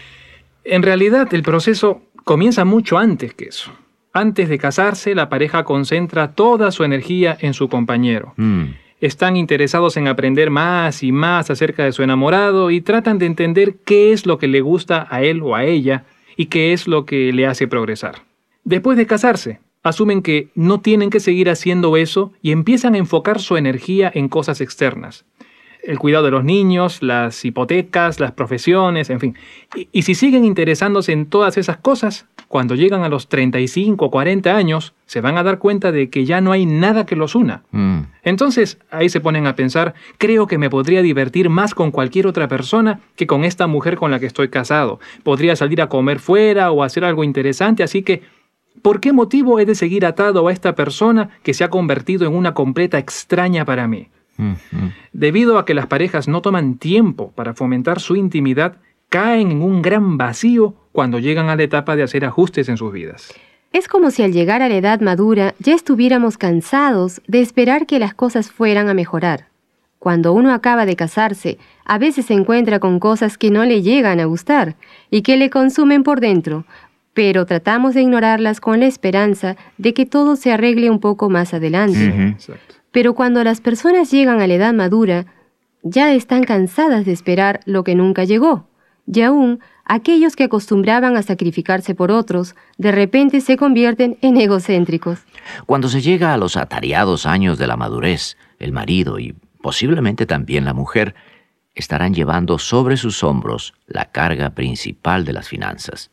En realidad, el proceso comienza mucho antes que eso. Antes de casarse, la pareja concentra toda su energía en su compañero. Mm, Están interesados en aprender más y más acerca de su enamorado y tratan de entender qué es lo que le gusta a él o a ella y qué es lo que le hace progresar. Después de casarse, asumen que no tienen que seguir haciendo eso y empiezan a enfocar su energía en cosas externas. El cuidado de los niños, las hipotecas, las profesiones, en fin. Y, y si siguen interesándose en todas esas cosas, cuando llegan a los 35 o 40 años, se van a dar cuenta de que ya no hay nada que los una. mm. Entonces ahí se ponen a pensar, creo que me podría divertir más con cualquier otra persona que con esta mujer con la que estoy casado. Podría salir a comer fuera o hacer algo interesante, así que, ¿por qué motivo he de seguir atado a esta persona que se ha convertido en una completa extraña para mí? Debido a que las parejas no toman tiempo para fomentar su intimidad, caen en un gran vacío cuando llegan a la etapa de hacer ajustes en sus vidas. Es como si al llegar a la edad madura ya estuviéramos cansados de esperar que las cosas fueran a mejorar. Cuando uno acaba de casarse, a veces se encuentra con cosas que no le llegan a gustar y que le consumen por dentro, pero tratamos de ignorarlas con la esperanza de que todo se arregle un poco más adelante. Pero cuando las personas llegan a la edad madura, ya están cansadas de esperar lo que nunca llegó. Y aún, aquellos que acostumbraban a sacrificarse por otros, de repente se convierten en egocéntricos. Cuando se llega a los atareados años de la madurez, el marido y posiblemente también la mujer estarán llevando sobre sus hombros la carga principal de las finanzas.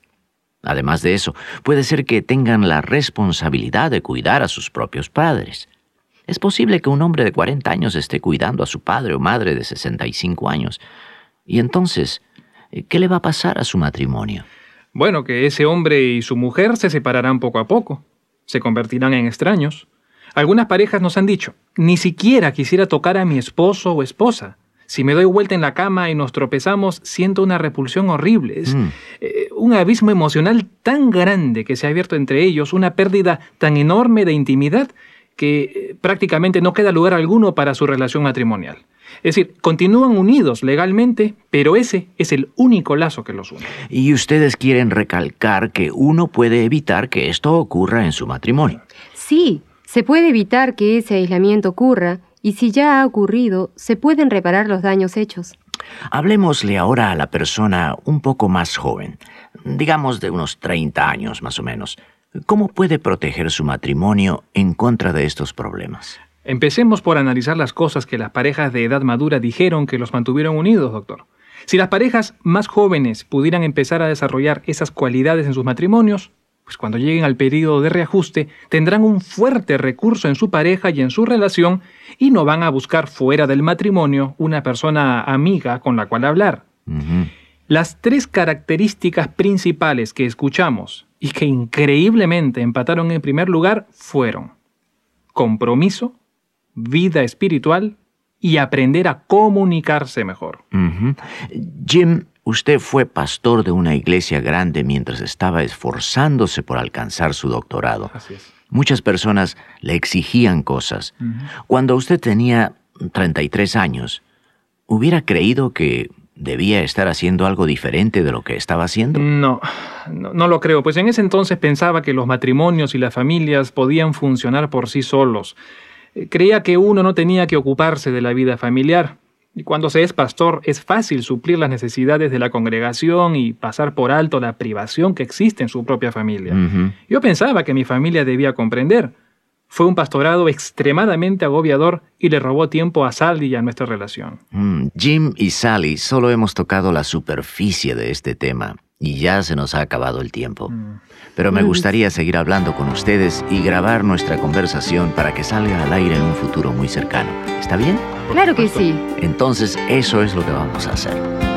Además de eso, puede ser que tengan la responsabilidad de cuidar a sus propios padres. Es posible que un hombre de 40 años esté cuidando a su padre o madre de 65 años. Y entonces, ¿qué le va a pasar a su matrimonio? Bueno, que ese hombre y su mujer se separarán poco a poco, se convertirán en extraños. Algunas parejas nos han dicho, ni siquiera quisiera tocar a mi esposo o esposa. Si me doy vuelta en la cama y nos tropezamos, siento una repulsión horrible. Es Mm. eh, un abismo emocional tan grande que se ha abierto entre ellos, una pérdida tan enorme de intimidad que eh, prácticamente no queda lugar alguno para su relación matrimonial. Es decir, continúan unidos legalmente, pero ese es el único lazo que los une. Y ustedes quieren recalcar que uno puede evitar que esto ocurra en su matrimonio. Sí, se puede evitar que ese aislamiento ocurra y si ya ha ocurrido, se pueden reparar los daños hechos. Hablemosle ahora a la persona un poco más joven, digamos de unos 30 años más o menos. ¿Cómo puede proteger su matrimonio en contra de estos problemas? Empecemos por analizar las cosas que las parejas de edad madura dijeron que los mantuvieron unidos, doctor. Si las parejas más jóvenes pudieran empezar a desarrollar esas cualidades en sus matrimonios, pues cuando lleguen al periodo de reajuste tendrán un fuerte recurso en su pareja y en su relación y no van a buscar fuera del matrimonio una persona amiga con la cual hablar. Las tres características principales que escuchamos y que increíblemente empataron en primer lugar fueron compromiso, vida espiritual y aprender a comunicarse mejor. Jim, usted fue pastor de una iglesia grande mientras estaba esforzándose por alcanzar su doctorado. Así es. Muchas personas le exigían cosas. Cuando usted tenía 33 años, ¿hubiera creído que debía estar haciendo algo diferente de lo que estaba haciendo? No, no, no lo creo, pues en ese entonces pensaba que los matrimonios y las familias podían funcionar por sí solos. Eh, Creía que uno no tenía que ocuparse de la vida familiar. Y cuando se es pastor es fácil suplir las necesidades de la congregación y pasar por alto la privación que existe en su propia familia. Yo pensaba que mi familia debía comprender. Fue un pastorado extremadamente agobiador y le robó tiempo a Sally y a nuestra relación. Mm, Jim y Sally solo hemos tocado la superficie de este tema y ya se nos ha acabado el tiempo. Pero me Mm. gustaría seguir hablando con ustedes y grabar nuestra conversación para que salga al aire en un futuro muy cercano. ¿Está bien? Claro que sí. Entonces eso es lo que vamos a hacer.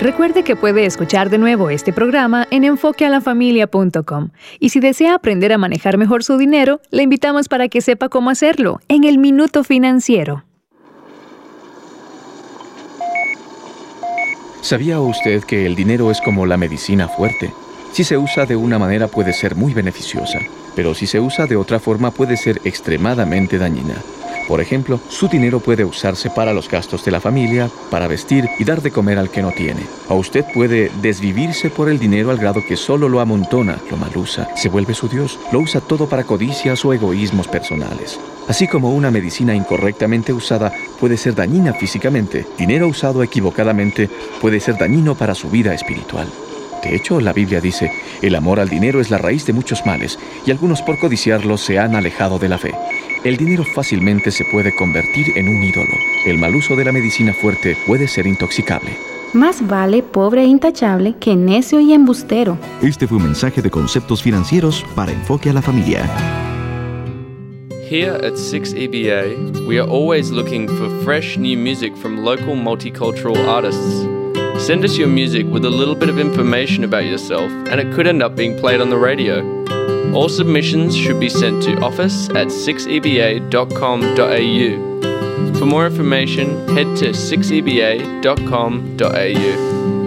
Recuerde que puede escuchar de nuevo este programa en enfoquealafamilia.com. Y si desea aprender a manejar mejor su dinero, le invitamos para que sepa cómo hacerlo en el Minuto Financiero. ¿Sabía usted que el dinero es como la medicina fuerte? Si se usa de una manera puede ser muy beneficiosa, pero si se usa de otra forma puede ser extremadamente dañina. Por ejemplo, su dinero puede usarse para los gastos de la familia, para vestir y dar de comer al que no tiene. O usted puede desvivirse por el dinero al grado que solo lo amontona, lo malusa, se vuelve su Dios, lo usa todo para codicias o egoísmos personales. Así como una medicina incorrectamente usada puede ser dañina físicamente, dinero usado equivocadamente puede ser dañino para su vida espiritual. De hecho, la Biblia dice, el amor al dinero es la raíz de muchos males, y algunos por codiciarlo se han alejado de la fe. El dinero fácilmente se puede convertir en un ídolo. El mal uso de la medicina fuerte puede ser intoxicable. Más vale pobre e intachable que necio y embustero. Este fue un mensaje de conceptos financieros para Enfoque a la Familia. Here at 6EBA, we are always looking for fresh new music from local multicultural artists. Send us your music with a little bit of information about yourself, and it could end up being played on the radio. All submissions should be sent to office at 6eba.com.au. For more information, head to 6eba.com.au.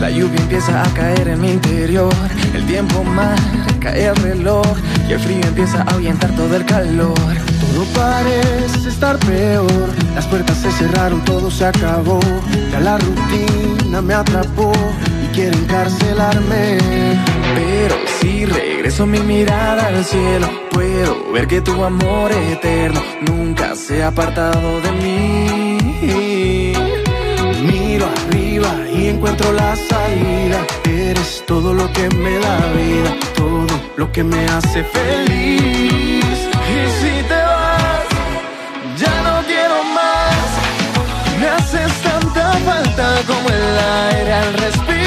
la lluvia empieza a caer en mi interior, el tiempo marca el reloj y el frío empieza a ahuyentar todo el calor. Todo parece estar peor, las puertas se cerraron, todo se acabó, ya la rutina me atrapó y quiere encarcelarme. Pero si regreso mi mirada al cielo, puedo ver que tu amor eterno nunca se ha apartado de mí. Encuentro la salida. Eres todo lo que me da vida, todo lo que me hace feliz. Y si te vas, ya no quiero más. Me haces tanta falta como el aire al respirar.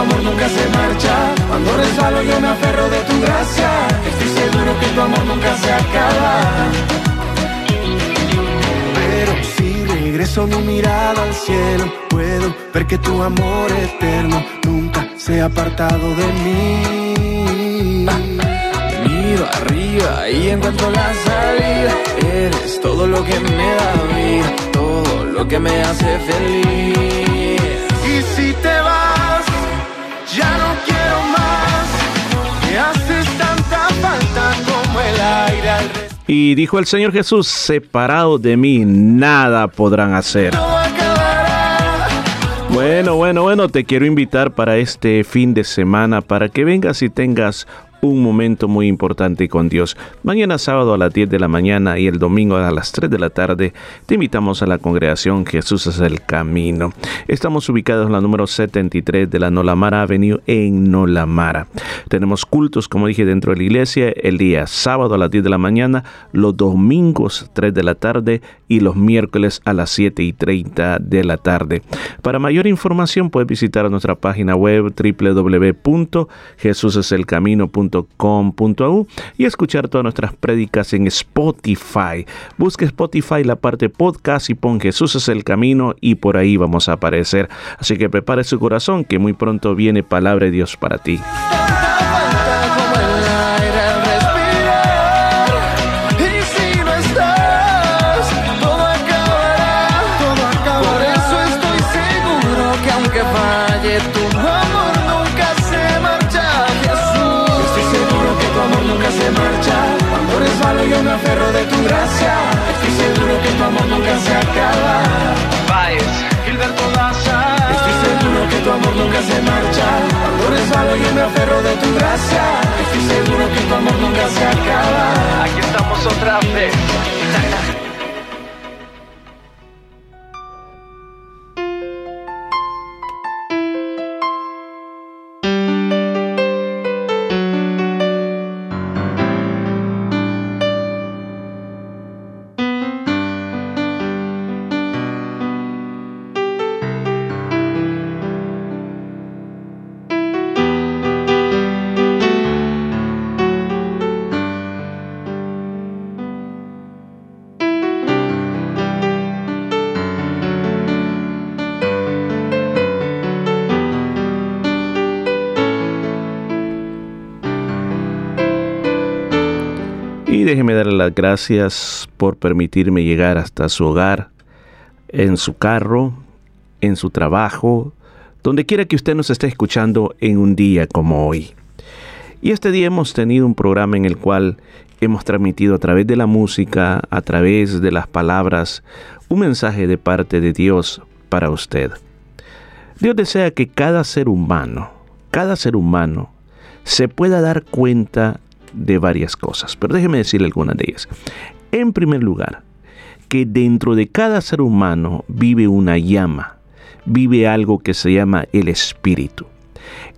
Amor nunca se marcha. Cuando resbalo yo me aferro de tu gracia. Estoy seguro que tu amor nunca se acaba. Pero si regreso mi mirada al cielo, puedo ver que tu amor eterno nunca se ha apartado de mí. Miro arriba y encuentro la salida. Eres todo lo que me da vida, todo lo que me hace feliz. Y dijo el Señor Jesús, separado de mí, nada podrán hacer. Bueno, bueno, bueno, te quiero invitar para este fin de semana para que vengas y tengas un momento muy importante con Dios. Mañana sábado a las 10 de la mañana y el domingo a las 3 de la tarde te invitamos a la congregación Jesús es el Camino. Estamos ubicados en la número 73 de la Nolamara Avenue en Nolamara. Tenemos cultos, como dije, dentro de la iglesia el día sábado a las 10 de la mañana, los domingos 3 de la tarde y los miércoles a las 7 y 30 de la tarde. Para mayor información puedes visitar nuestra página web y escuchar todas nuestras prédicas en Spotify. Busque Spotify la parte podcast y pon Jesús es el camino y por ahí vamos a aparecer. Así que prepare su corazón que muy pronto viene palabra de Dios para ti. Nunca se acaba. Baez, Gilberto Daza. Estoy seguro que tu amor nunca se marcha. Cuando resbalo yo me aferro de tu gracia. Estoy seguro que tu amor nunca se acaba. Aquí estamos otra vez. Gracias por permitirme llegar hasta su hogar, en su carro, en su trabajo, donde quiera que usted nos esté escuchando en un día como hoy. Y este día hemos tenido un programa en el cual hemos transmitido a través de la música, a través de las palabras, un mensaje de parte de Dios para usted. Dios desea que cada ser humano, cada ser humano, se pueda dar cuenta de varias cosas, pero déjeme decirle algunas de ellas. En primer lugar, que dentro de cada ser humano vive una llama, vive algo que se llama el espíritu.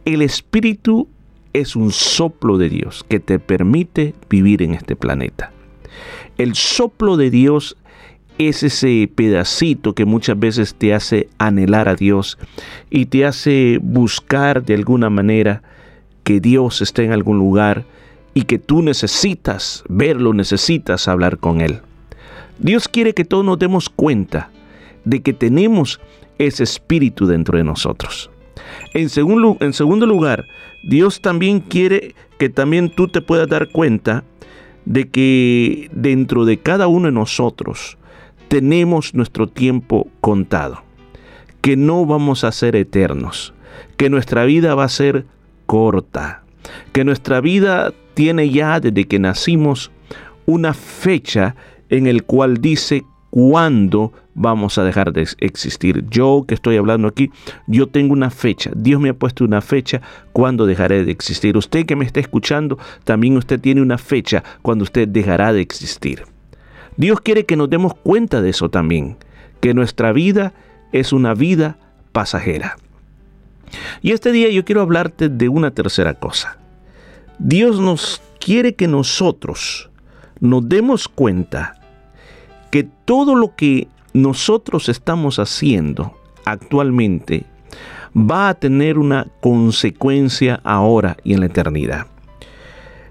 El espíritu es un soplo de Dios que te permite vivir en este planeta. El soplo de Dios es ese pedacito que muchas veces te hace anhelar a Dios y te hace buscar de alguna manera que Dios esté en algún lugar y que tú necesitas verlo, necesitas hablar con Él. Dios quiere que todos nos demos cuenta de que tenemos ese espíritu dentro de nosotros. En, segundo, en segundo lugar, Dios también quiere que también tú te puedas dar cuenta de que dentro de cada uno de nosotros tenemos nuestro tiempo contado, que no vamos a ser eternos, que nuestra vida va a ser corta. Que nuestra vida tiene ya desde que nacimos una fecha en el cual dice cuándo vamos a dejar de existir. Yo que estoy hablando aquí, yo tengo una fecha. Dios me ha puesto una fecha cuando dejaré de existir. Usted que me está escuchando, también usted tiene una fecha cuando usted dejará de existir. Dios quiere que nos demos cuenta de eso también, que nuestra vida es una vida pasajera. Y este día yo quiero hablarte de una tercera cosa. Dios nos quiere que nosotros nos demos cuenta que todo lo que nosotros estamos haciendo actualmente va a tener una consecuencia ahora y en la eternidad.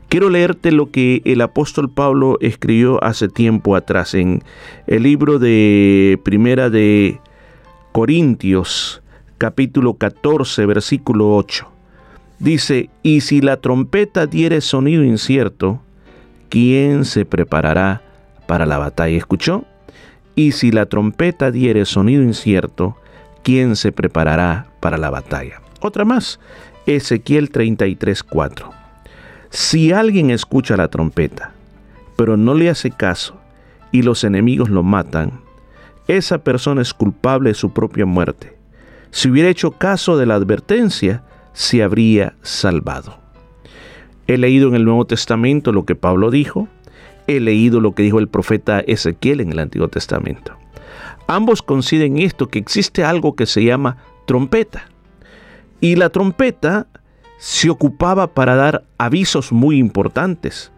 Quiero leerte lo que el apóstol Pablo escribió hace tiempo atrás en el libro de Primera de Corintios, capítulo 14, versículo 8. Dice, y si la trompeta diere sonido incierto, ¿quién se preparará para la batalla? ¿Escuchó? Y si la trompeta diere sonido incierto, ¿quién se preparará para la batalla? Otra más, Ezequiel 33:4. Si alguien escucha la trompeta, pero no le hace caso, y los enemigos lo matan, esa persona es culpable de su propia muerte. Si hubiera hecho caso de la advertencia, se habría salvado. He leído en el Nuevo Testamento lo que Pablo dijo, he leído lo que dijo el profeta Ezequiel en el Antiguo Testamento. Ambos coinciden esto, que existe algo que se llama trompeta. Y la trompeta se ocupaba para dar avisos muy importantes,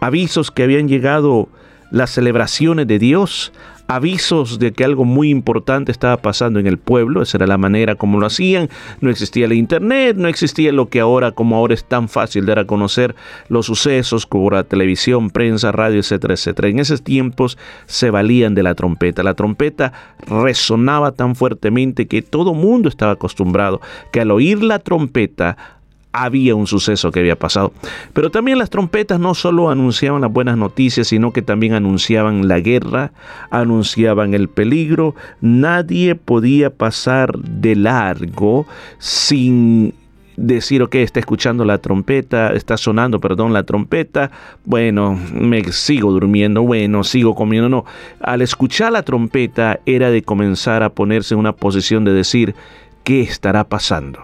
avisos que habían llegado las celebraciones de Dios, avisos de que algo muy importante estaba pasando en el pueblo, esa era la manera como lo hacían, no existía el internet, no existía lo que ahora como ahora es tan fácil de dar a conocer los sucesos como la televisión, prensa, radio, etcétera, etcétera. En esos tiempos se valían de la trompeta. La trompeta resonaba tan fuertemente que todo mundo estaba acostumbrado que al oír la trompeta había un suceso que había pasado. Pero también las trompetas no solo anunciaban las buenas noticias, sino que también anunciaban la guerra, anunciaban el peligro. Nadie podía pasar de largo sin decir, ok, está escuchando la trompeta, está sonando, perdón, la trompeta, bueno, me sigo durmiendo, bueno, sigo comiendo, no. Al escuchar la trompeta era de comenzar a ponerse en una posición de decir, ¿qué estará pasando?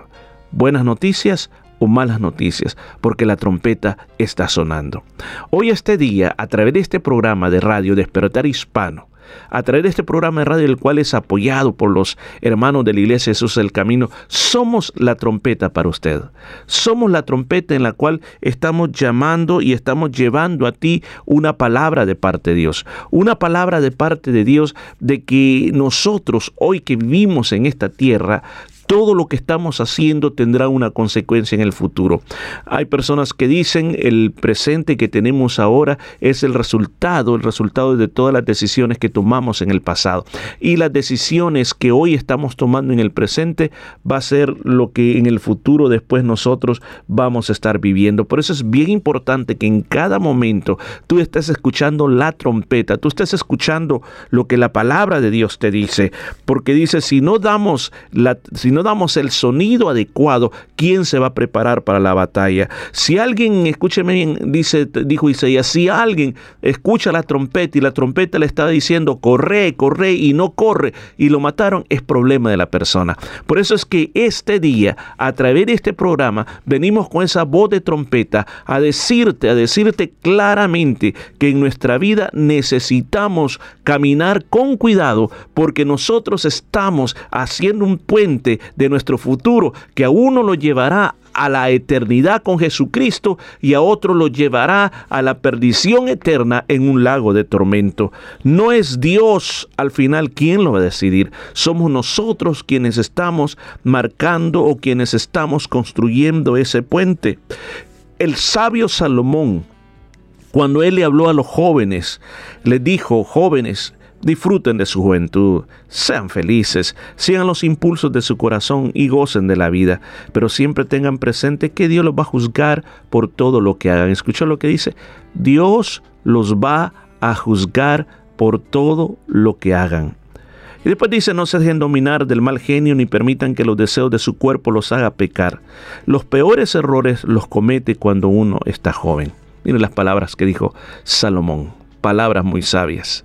Buenas noticias malas noticias, porque la trompeta está sonando. Hoy este día, a través de este programa de radio Despertar Hispano, a través de este programa de radio, el cual es apoyado por los hermanos de la Iglesia Jesús del Camino, somos la trompeta para usted. Somos la trompeta en la cual estamos llamando y estamos llevando a ti una palabra de parte de Dios. Una palabra de parte de Dios de que nosotros, hoy que vivimos en esta tierra, todo lo que estamos haciendo tendrá una consecuencia en el futuro. Hay personas que dicen el presente que tenemos ahora es el resultado, el resultado de todas las decisiones que tomamos en el pasado. Y las decisiones que hoy estamos tomando en el presente va a ser lo que en el futuro después nosotros vamos a estar viviendo. Por eso es bien importante que en cada momento tú estés escuchando la trompeta, tú estés escuchando lo que la palabra de Dios te dice, porque dice, si no damos la no damos el sonido adecuado, ¿quién se va a preparar para la batalla? Si alguien, escúcheme bien, dice, dijo Isaías, si alguien escucha la trompeta y la trompeta le está diciendo, corre, corre y no corre y lo mataron, es problema de la persona. Por eso es que este día, a través de este programa, venimos con esa voz de trompeta a decirte, a decirte claramente que en nuestra vida necesitamos caminar con cuidado porque nosotros estamos haciendo un puente de nuestro futuro, que a uno lo llevará a la eternidad con Jesucristo y a otro lo llevará a la perdición eterna en un lago de tormento. No es Dios al final quien lo va a decidir, somos nosotros quienes estamos marcando o quienes estamos construyendo ese puente. El sabio Salomón, cuando él le habló a los jóvenes, le dijo, jóvenes, Disfruten de su juventud, sean felices, sigan los impulsos de su corazón y gocen de la vida, pero siempre tengan presente que Dios los va a juzgar por todo lo que hagan. Escucha lo que dice, Dios los va a juzgar por todo lo que hagan. Y después dice, no se dejen dominar del mal genio ni permitan que los deseos de su cuerpo los haga pecar. Los peores errores los comete cuando uno está joven. Miren las palabras que dijo Salomón, palabras muy sabias.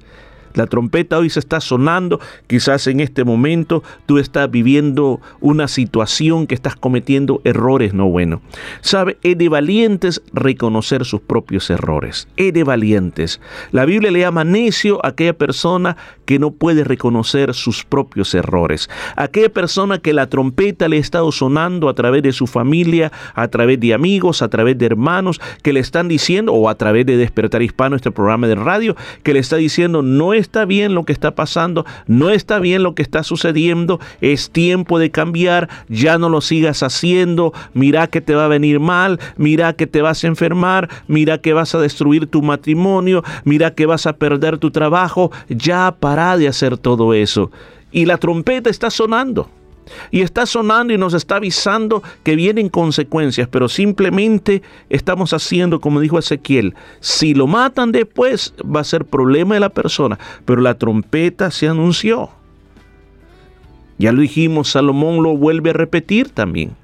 La trompeta hoy se está sonando, quizás en este momento tú estás viviendo una situación que estás cometiendo errores no buenos. Sabe, es de valientes reconocer sus propios errores. Es de valientes. La Biblia le llama necio a aquella persona que no puede reconocer sus propios errores. Aquella persona que la trompeta le ha estado sonando a través de su familia, a través de amigos, a través de hermanos, que le están diciendo, o a través de Despertar Hispano, este programa de radio, que le está diciendo, no está bien lo que está pasando, no está bien lo que está sucediendo, es tiempo de cambiar, ya no lo sigas haciendo, mira que te va a venir mal, mira que te vas a enfermar, mira que vas a destruir tu matrimonio, mira que vas a perder tu trabajo, ya para de hacer todo eso. Y la trompeta está sonando. Y está sonando y nos está avisando que vienen consecuencias, pero simplemente estamos haciendo, como dijo Ezequiel, si lo matan después va a ser problema de la persona, pero la trompeta se anunció. Ya lo dijimos, Salomón lo vuelve a repetir también.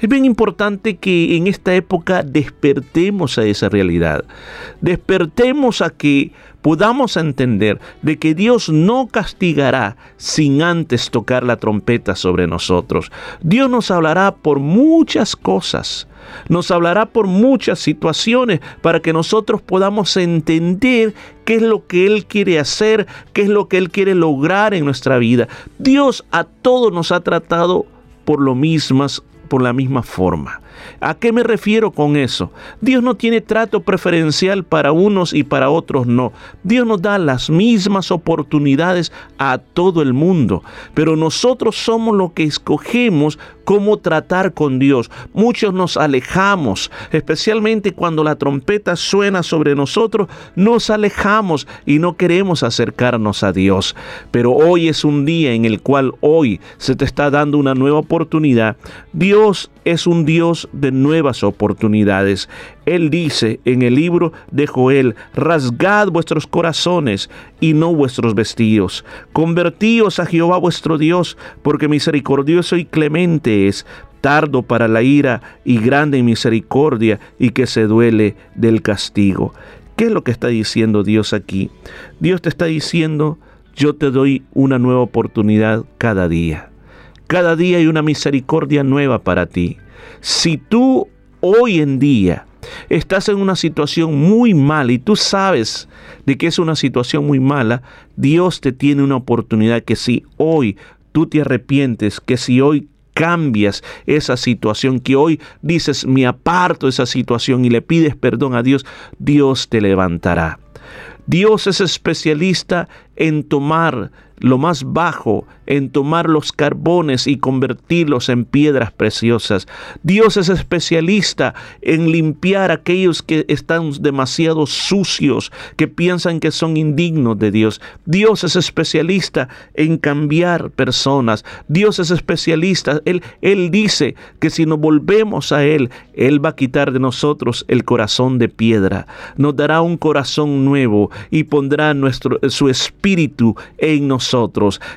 Es bien importante que en esta época despertemos a esa realidad. Despertemos a que podamos entender de que Dios no castigará sin antes tocar la trompeta sobre nosotros. Dios nos hablará por muchas cosas. Nos hablará por muchas situaciones para que nosotros podamos entender qué es lo que Él quiere hacer, qué es lo que Él quiere lograr en nuestra vida. Dios a todos nos ha tratado por lo mismas por la misma forma. ¿A qué me refiero con eso? Dios no tiene trato preferencial para unos y para otros no. Dios nos da las mismas oportunidades a todo el mundo, pero nosotros somos los que escogemos cómo tratar con Dios. Muchos nos alejamos, especialmente cuando la trompeta suena sobre nosotros, nos alejamos y no queremos acercarnos a Dios. Pero hoy es un día en el cual hoy se te está dando una nueva oportunidad. Dios es un Dios de nuevas oportunidades. Él dice en el libro de Joel, rasgad vuestros corazones y no vuestros vestidos. Convertíos a Jehová vuestro Dios, porque misericordioso y clemente es, tardo para la ira y grande en misericordia y que se duele del castigo. ¿Qué es lo que está diciendo Dios aquí? Dios te está diciendo, yo te doy una nueva oportunidad cada día. Cada día hay una misericordia nueva para ti. Si tú hoy en día estás en una situación muy mala y tú sabes de que es una situación muy mala, Dios te tiene una oportunidad que si hoy tú te arrepientes, que si hoy cambias esa situación, que hoy dices me aparto de esa situación y le pides perdón a Dios, Dios te levantará. Dios es especialista en tomar lo más bajo, en tomar los carbones y convertirlos en piedras preciosas. Dios es especialista en limpiar a aquellos que están demasiado sucios, que piensan que son indignos de Dios. Dios es especialista en cambiar personas. Dios es especialista. Él, él dice que si nos volvemos a Él, Él va a quitar de nosotros el corazón de piedra. Nos dará un corazón nuevo y pondrá nuestro, su espíritu en nosotros.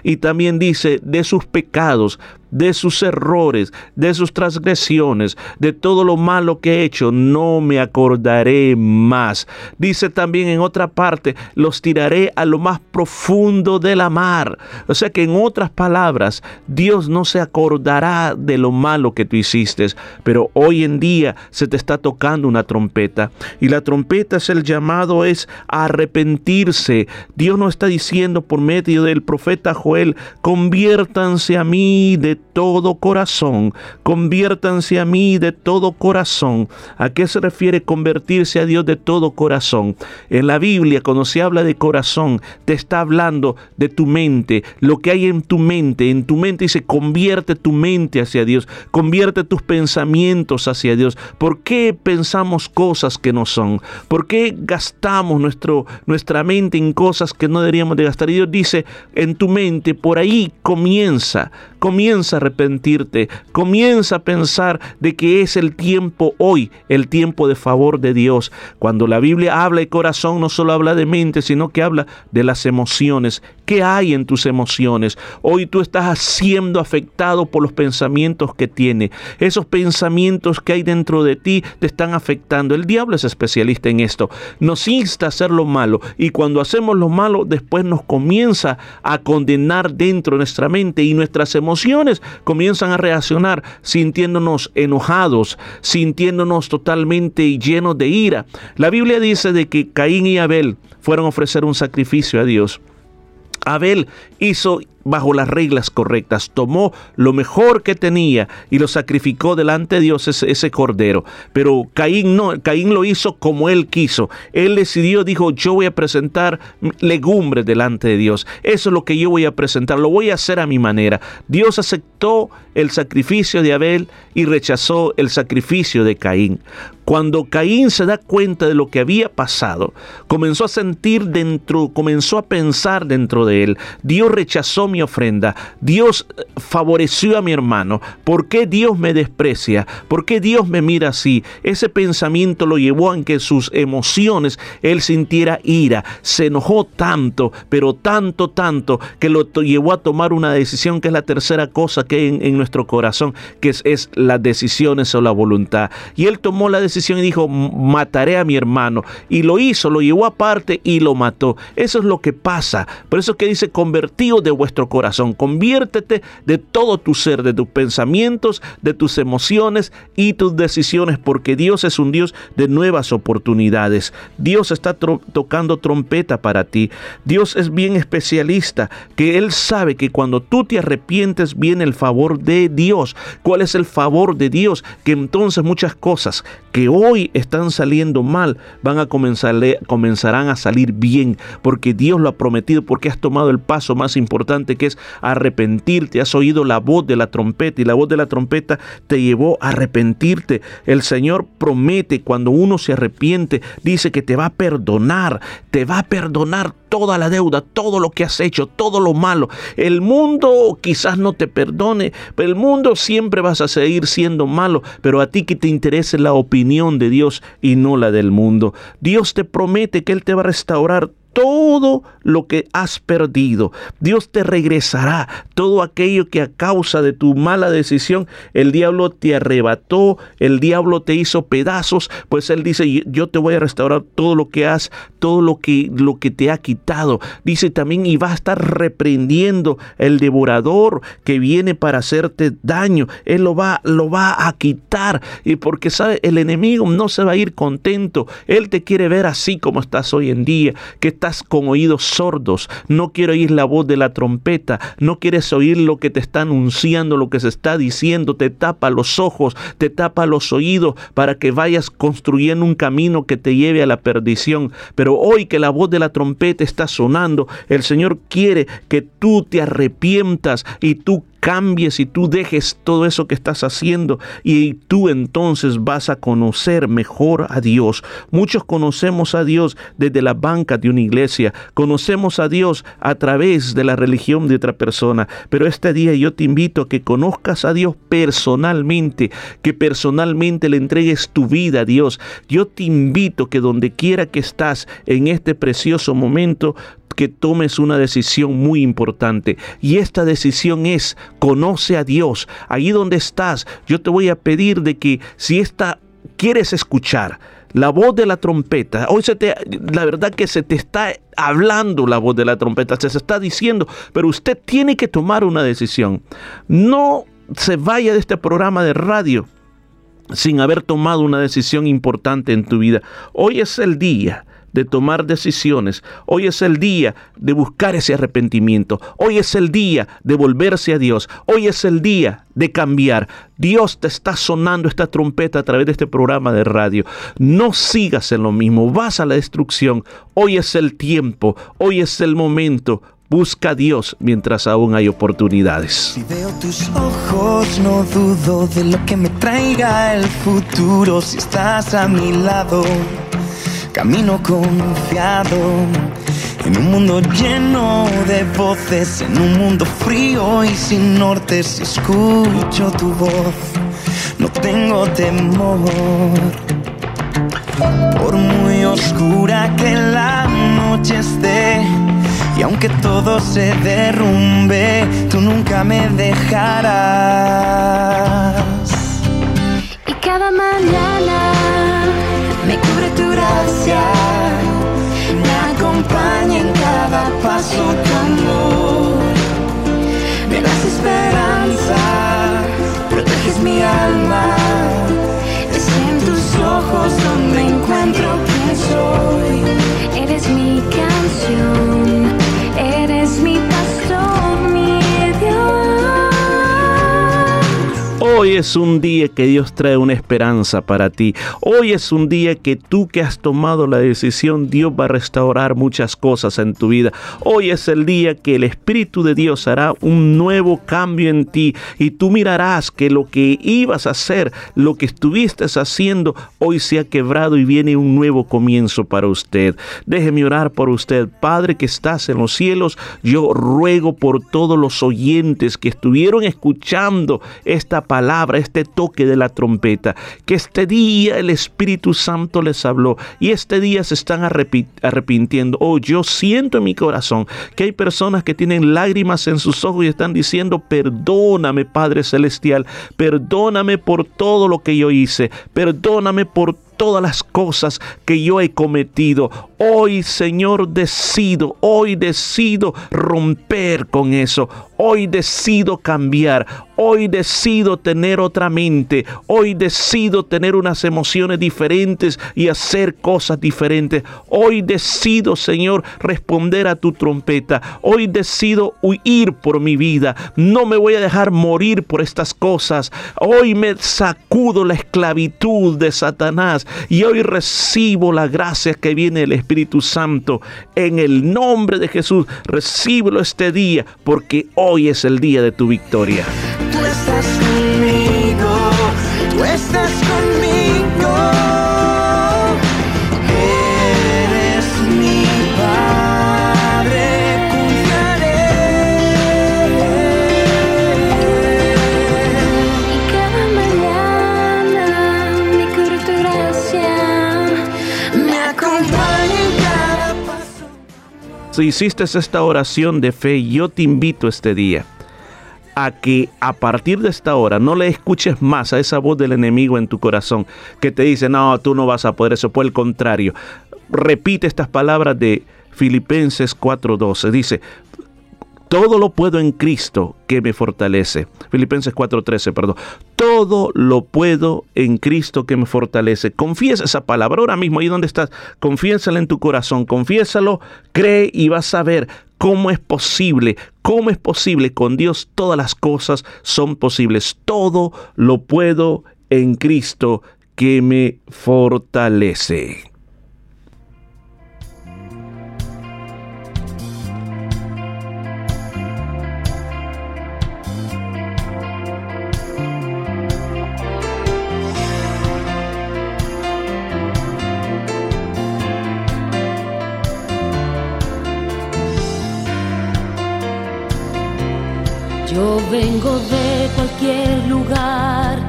Y también dice de sus pecados de sus errores, de sus transgresiones, de todo lo malo que he hecho, no me acordaré más. Dice también en otra parte, los tiraré a lo más profundo de la mar. O sea que en otras palabras, Dios no se acordará de lo malo que tú hiciste, pero hoy en día se te está tocando una trompeta y la trompeta es el llamado es a arrepentirse. Dios no está diciendo por medio del profeta Joel, conviértanse a mí de todo corazón, conviértanse a mí de todo corazón. ¿A qué se refiere convertirse a Dios de todo corazón? En la Biblia, cuando se habla de corazón, te está hablando de tu mente, lo que hay en tu mente. En tu mente dice, convierte tu mente hacia Dios, convierte tus pensamientos hacia Dios. ¿Por qué pensamos cosas que no son? ¿Por qué gastamos nuestro, nuestra mente en cosas que no deberíamos de gastar? Y Dios dice, en tu mente, por ahí comienza, comienza a arrepentirte, comienza a pensar de que es el tiempo hoy, el tiempo de favor de Dios. Cuando la Biblia habla de corazón, no solo habla de mente, sino que habla de las emociones ¿Qué hay en tus emociones? Hoy tú estás siendo afectado por los pensamientos que tiene. Esos pensamientos que hay dentro de ti te están afectando. El diablo es especialista en esto. Nos insta a hacer lo malo y cuando hacemos lo malo después nos comienza a condenar dentro de nuestra mente y nuestras emociones comienzan a reaccionar sintiéndonos enojados, sintiéndonos totalmente llenos de ira. La Biblia dice de que Caín y Abel fueron a ofrecer un sacrificio a Dios. Abel hizo bajo las reglas correctas, tomó lo mejor que tenía y lo sacrificó delante de Dios ese, cordero. Pero Caín no, Caín lo hizo como él quiso. Él decidió, dijo, yo voy a presentar legumbres delante de Dios. Eso es lo que yo voy a presentar, lo voy a hacer a mi manera. Dios aceptó el sacrificio de Abel y rechazó el sacrificio de Caín. Cuando Caín se da cuenta de lo que había pasado, comenzó a sentir dentro, comenzó a pensar dentro de él, Dios rechazó mi ofrenda, Dios eh, favoreció a mi hermano, ¿por qué Dios me desprecia? ¿Por qué Dios me mira así? Ese pensamiento lo llevó a que sus emociones él sintiera ira, se enojó tanto, pero tanto, tanto, que lo llevó a tomar una decisión que es la tercera cosa que hay en, nuestro corazón, que es, las decisiones o la voluntad. Y él tomó la decisión y dijo, mataré a mi hermano. Y lo hizo, lo llevó aparte y lo mató. Eso es lo que pasa. Por eso es que dice, convertido de vuestro corazón. Conviértete de todo tu ser, de tus pensamientos, de tus emociones y tus decisiones, porque Dios es un Dios de nuevas oportunidades. Dios está tocando trompeta para ti. Dios es bien especialista, que Él sabe que cuando tú te arrepientes viene el favor de Dios. ¿Cuál es el favor de Dios? Que entonces muchas cosas que hoy están saliendo mal van a comenzar, comenzarán a salir bien, porque Dios lo ha prometido, porque has tomado el paso más importante que es arrepentirte, has oído la voz de la trompeta y la voz de la trompeta te llevó a arrepentirte. El Señor promete cuando uno se arrepiente, dice que te va a perdonar, te va a perdonar toda la deuda, todo lo que has hecho, todo lo malo. El mundo quizás no te perdone, pero el mundo siempre vas a seguir siendo malo, pero a ti que te interese la opinión de Dios y no la del mundo. Dios te promete que Él te va a restaurar todo lo que has perdido. Dios te regresará todo aquello que a causa de tu mala decisión el diablo te arrebató, el diablo te hizo pedazos, pues él dice, yo te voy a restaurar todo lo que has, todo lo que lo que te ha quitado. Dice también y va a estar reprendiendo el devorador que viene para hacerte daño. Él lo va lo va a quitar y porque sabe el enemigo no se va a ir contento. Él te quiere ver así como estás hoy en día, que estás con oídos sordos, no quiero oír la voz de la trompeta, no quieres oír lo que te está anunciando, lo que se está diciendo, te tapa los ojos, te tapa los oídos para que vayas construyendo un camino que te lleve a la perdición. Pero hoy que la voz de la trompeta está sonando, el Señor quiere que tú te arrepientas y tú cambies y tú dejes todo eso que estás haciendo y tú entonces vas a conocer mejor a Dios. Muchos conocemos a Dios desde la banca de una iglesia, conocemos a Dios a través de la religión de otra persona, pero este día yo te invito a que conozcas a Dios personalmente, que personalmente le entregues tu vida a Dios. Yo te invito que donde quiera que estás en este precioso momento, que tomes una decisión muy importante. Y esta decisión es, conoce a Dios. Ahí donde estás, yo te voy a pedir de que si esta quieres escuchar, la voz de la trompeta. Hoy se te, la verdad que se te está hablando la voz de la trompeta, se, se está diciendo, pero usted tiene que tomar una decisión. No se vaya de este programa de radio sin haber tomado una decisión importante en tu vida. Hoy es el día de tomar decisiones. Hoy es el día de buscar ese arrepentimiento. Hoy es el día de volverse a Dios. Hoy es el día de cambiar. Dios te está sonando esta trompeta a través de este programa de radio. No sigas en lo mismo. Vas a la destrucción. Hoy es el tiempo. Hoy es el momento. Busca a Dios mientras aún hay oportunidades. Si veo tus ojos, no dudo de lo que me traiga el futuro. Si estás a mi lado. Camino confiado en un mundo lleno de voces, en un mundo frío y sin norte. Si escucho tu voz, no tengo temor. Por muy oscura que la noche esté, y aun aunque todo se derrumbe, tú nunca me dejarás. Y cada mañana gracia, me acompaña en cada paso tu amor. Es un día que Dios trae una esperanza para ti. Hoy es un día que tú que has tomado la decisión, Dios va a restaurar muchas cosas en tu vida. Hoy es el día que el Espíritu de Dios hará un nuevo cambio en ti y tú mirarás que lo que ibas a hacer, lo que estuviste haciendo, hoy se ha quebrado y viene un nuevo comienzo para usted. Déjeme orar por usted. Padre que estás en los cielos, yo ruego por todos los oyentes que estuvieron escuchando esta palabra, este toque de la trompeta, que este día el Espíritu Santo les habló y este día se están arrepi- arrepintiendo. Oh, yo siento en mi corazón que hay personas que tienen lágrimas en sus ojos y están diciendo, perdóname Padre Celestial, perdóname por todo lo que yo hice, perdóname por todas las cosas que yo he cometido. Hoy, Señor, decido, hoy decido romper con eso. Hoy decido cambiar. Hoy decido tener otra mente. Hoy decido tener unas emociones diferentes y hacer cosas diferentes. Hoy decido, Señor, responder a tu trompeta. Hoy decido huir por mi vida. No me voy a dejar morir por estas cosas. Hoy me sacudo la esclavitud de Satanás y hoy recibo la gracia que viene del Espíritu Santo. En el nombre de Jesús, recíbelo este día porque hoy es el día de tu victoria. Tú estás conmigo, tú estás Si hiciste esta oración de fe, yo te invito este día a que a partir de esta hora no le escuches más a esa voz del enemigo en tu corazón que te dice, no, tú no vas a poder eso. Por el contrario, repite estas palabras de Filipenses 4:12. Dice, todo lo puedo en Cristo que me fortalece. Filipenses 4:13, perdón. Todo lo puedo en Cristo que me fortalece. Confiesa esa palabra ahora mismo, ahí donde estás. Confiésala en tu corazón, confiésalo, cree y vas a ver cómo es posible, cómo es posible. Con Dios todas las cosas son posibles. Todo lo puedo en Cristo que me fortalece. Cualquier lugar,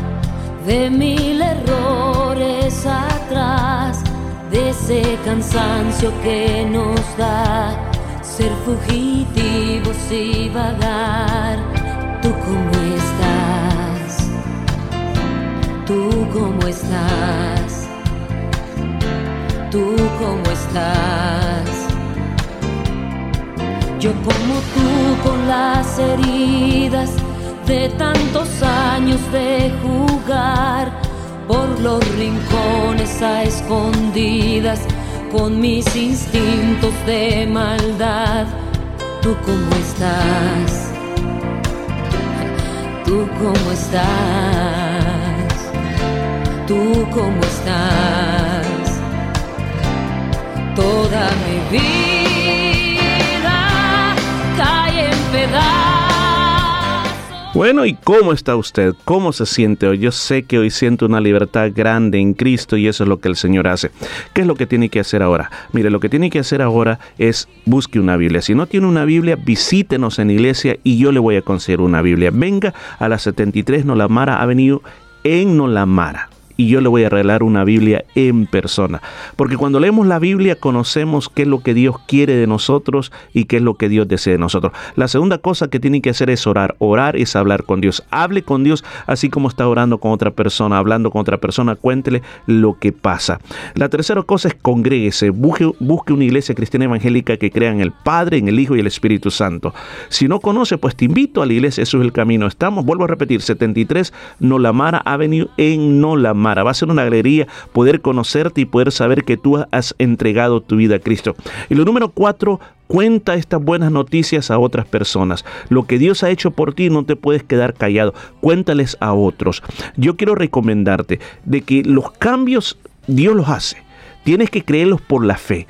de mil errores atrás, de ese cansancio que nos da ser fugitivos y vagar. ¿Tú cómo estás? ¿Tú cómo estás? ¿Tú cómo estás? Yo como tú con las heridas de tantos años de jugar por los rincones a escondidas con mis instintos de maldad. ¿Tú cómo estás? ¿Tú cómo estás? ¿Tú cómo estás? Toda mi vida cae en pedazos. Bueno, ¿y cómo está usted? ¿Cómo se siente hoy? Yo sé que hoy siento una libertad grande en Cristo y eso es lo que el Señor hace. ¿Qué es lo que tiene que hacer ahora? Mire, lo que tiene que hacer ahora es busque una Biblia. Si no tiene una Biblia, visítenos en iglesia y yo le voy a conseguir una Biblia. Venga a la 73 Nolamara Avenue en Nolamara y yo le voy a regalar una Biblia en persona. Porque cuando leemos la Biblia conocemos qué es lo que Dios quiere de nosotros y qué es lo que Dios desea de nosotros. La segunda cosa que tiene que hacer es orar. Orar es hablar con Dios. Hable con Dios así como está orando con otra persona, hablando con otra persona, cuéntele lo que pasa. La tercera cosa es congréguese, busque, busque una iglesia cristiana evangélica que crea en el Padre, en el Hijo y el Espíritu Santo. Si no conoce, pues te invito a la iglesia, eso es el camino. Estamos, vuelvo a repetir, 73 Nolamara Avenue en Nolamara. Va a ser una alegría poder conocerte y poder saber que tú has entregado tu vida a Cristo. Y lo número cuatro, Cuenta estas buenas noticias a otras personas. Lo que Dios ha hecho por ti no te puedes quedar callado. Cuéntales a otros. Yo quiero recomendarte de que los cambios Dios los hace. Tienes que creerlos por la fe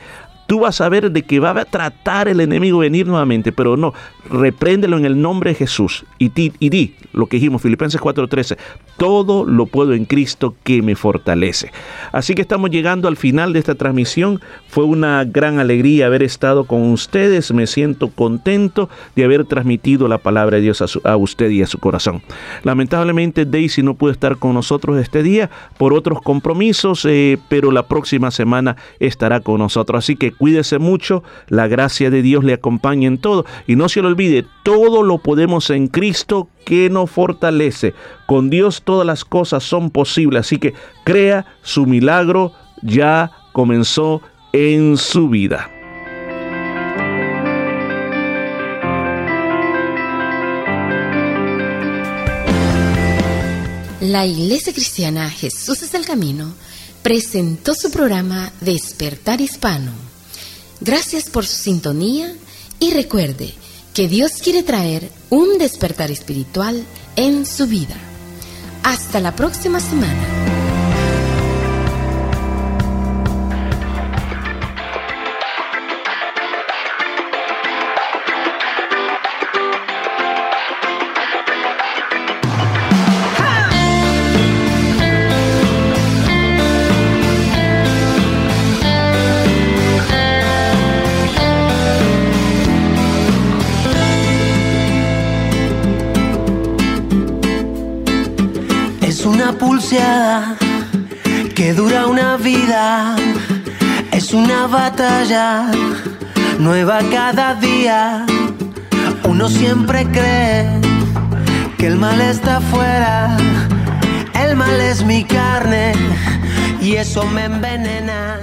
tú vas a ver de que va a tratar el enemigo venir nuevamente, pero no, repréndelo en el nombre de Jesús y, y di lo que dijimos, Filipenses 4:13, todo lo puedo en Cristo que me fortalece. Así que estamos llegando al final de esta transmisión, fue una gran alegría haber estado con ustedes, me siento contento de haber transmitido la palabra de Dios a, usted y a su corazón. Lamentablemente Daisy no pudo estar con nosotros este día por otros compromisos, eh, pero la próxima semana estará con nosotros, así que cuídese mucho, la gracia de Dios le acompañe en todo y no se lo olvide, todo lo podemos en Cristo que nos fortalece. Con Dios todas las cosas son posibles, así que crea su milagro ya comenzó en su vida. La Iglesia Cristiana Jesús es el Camino presentó su programa Despertar Hispano. Gracias por su sintonía y recuerde que Dios quiere traer un despertar espiritual en su vida. Hasta la próxima semana. Que dura una vida. Es una batalla nueva cada día. Uno siempre cree que el mal está afuera. El mal es mi carne y eso me envenena.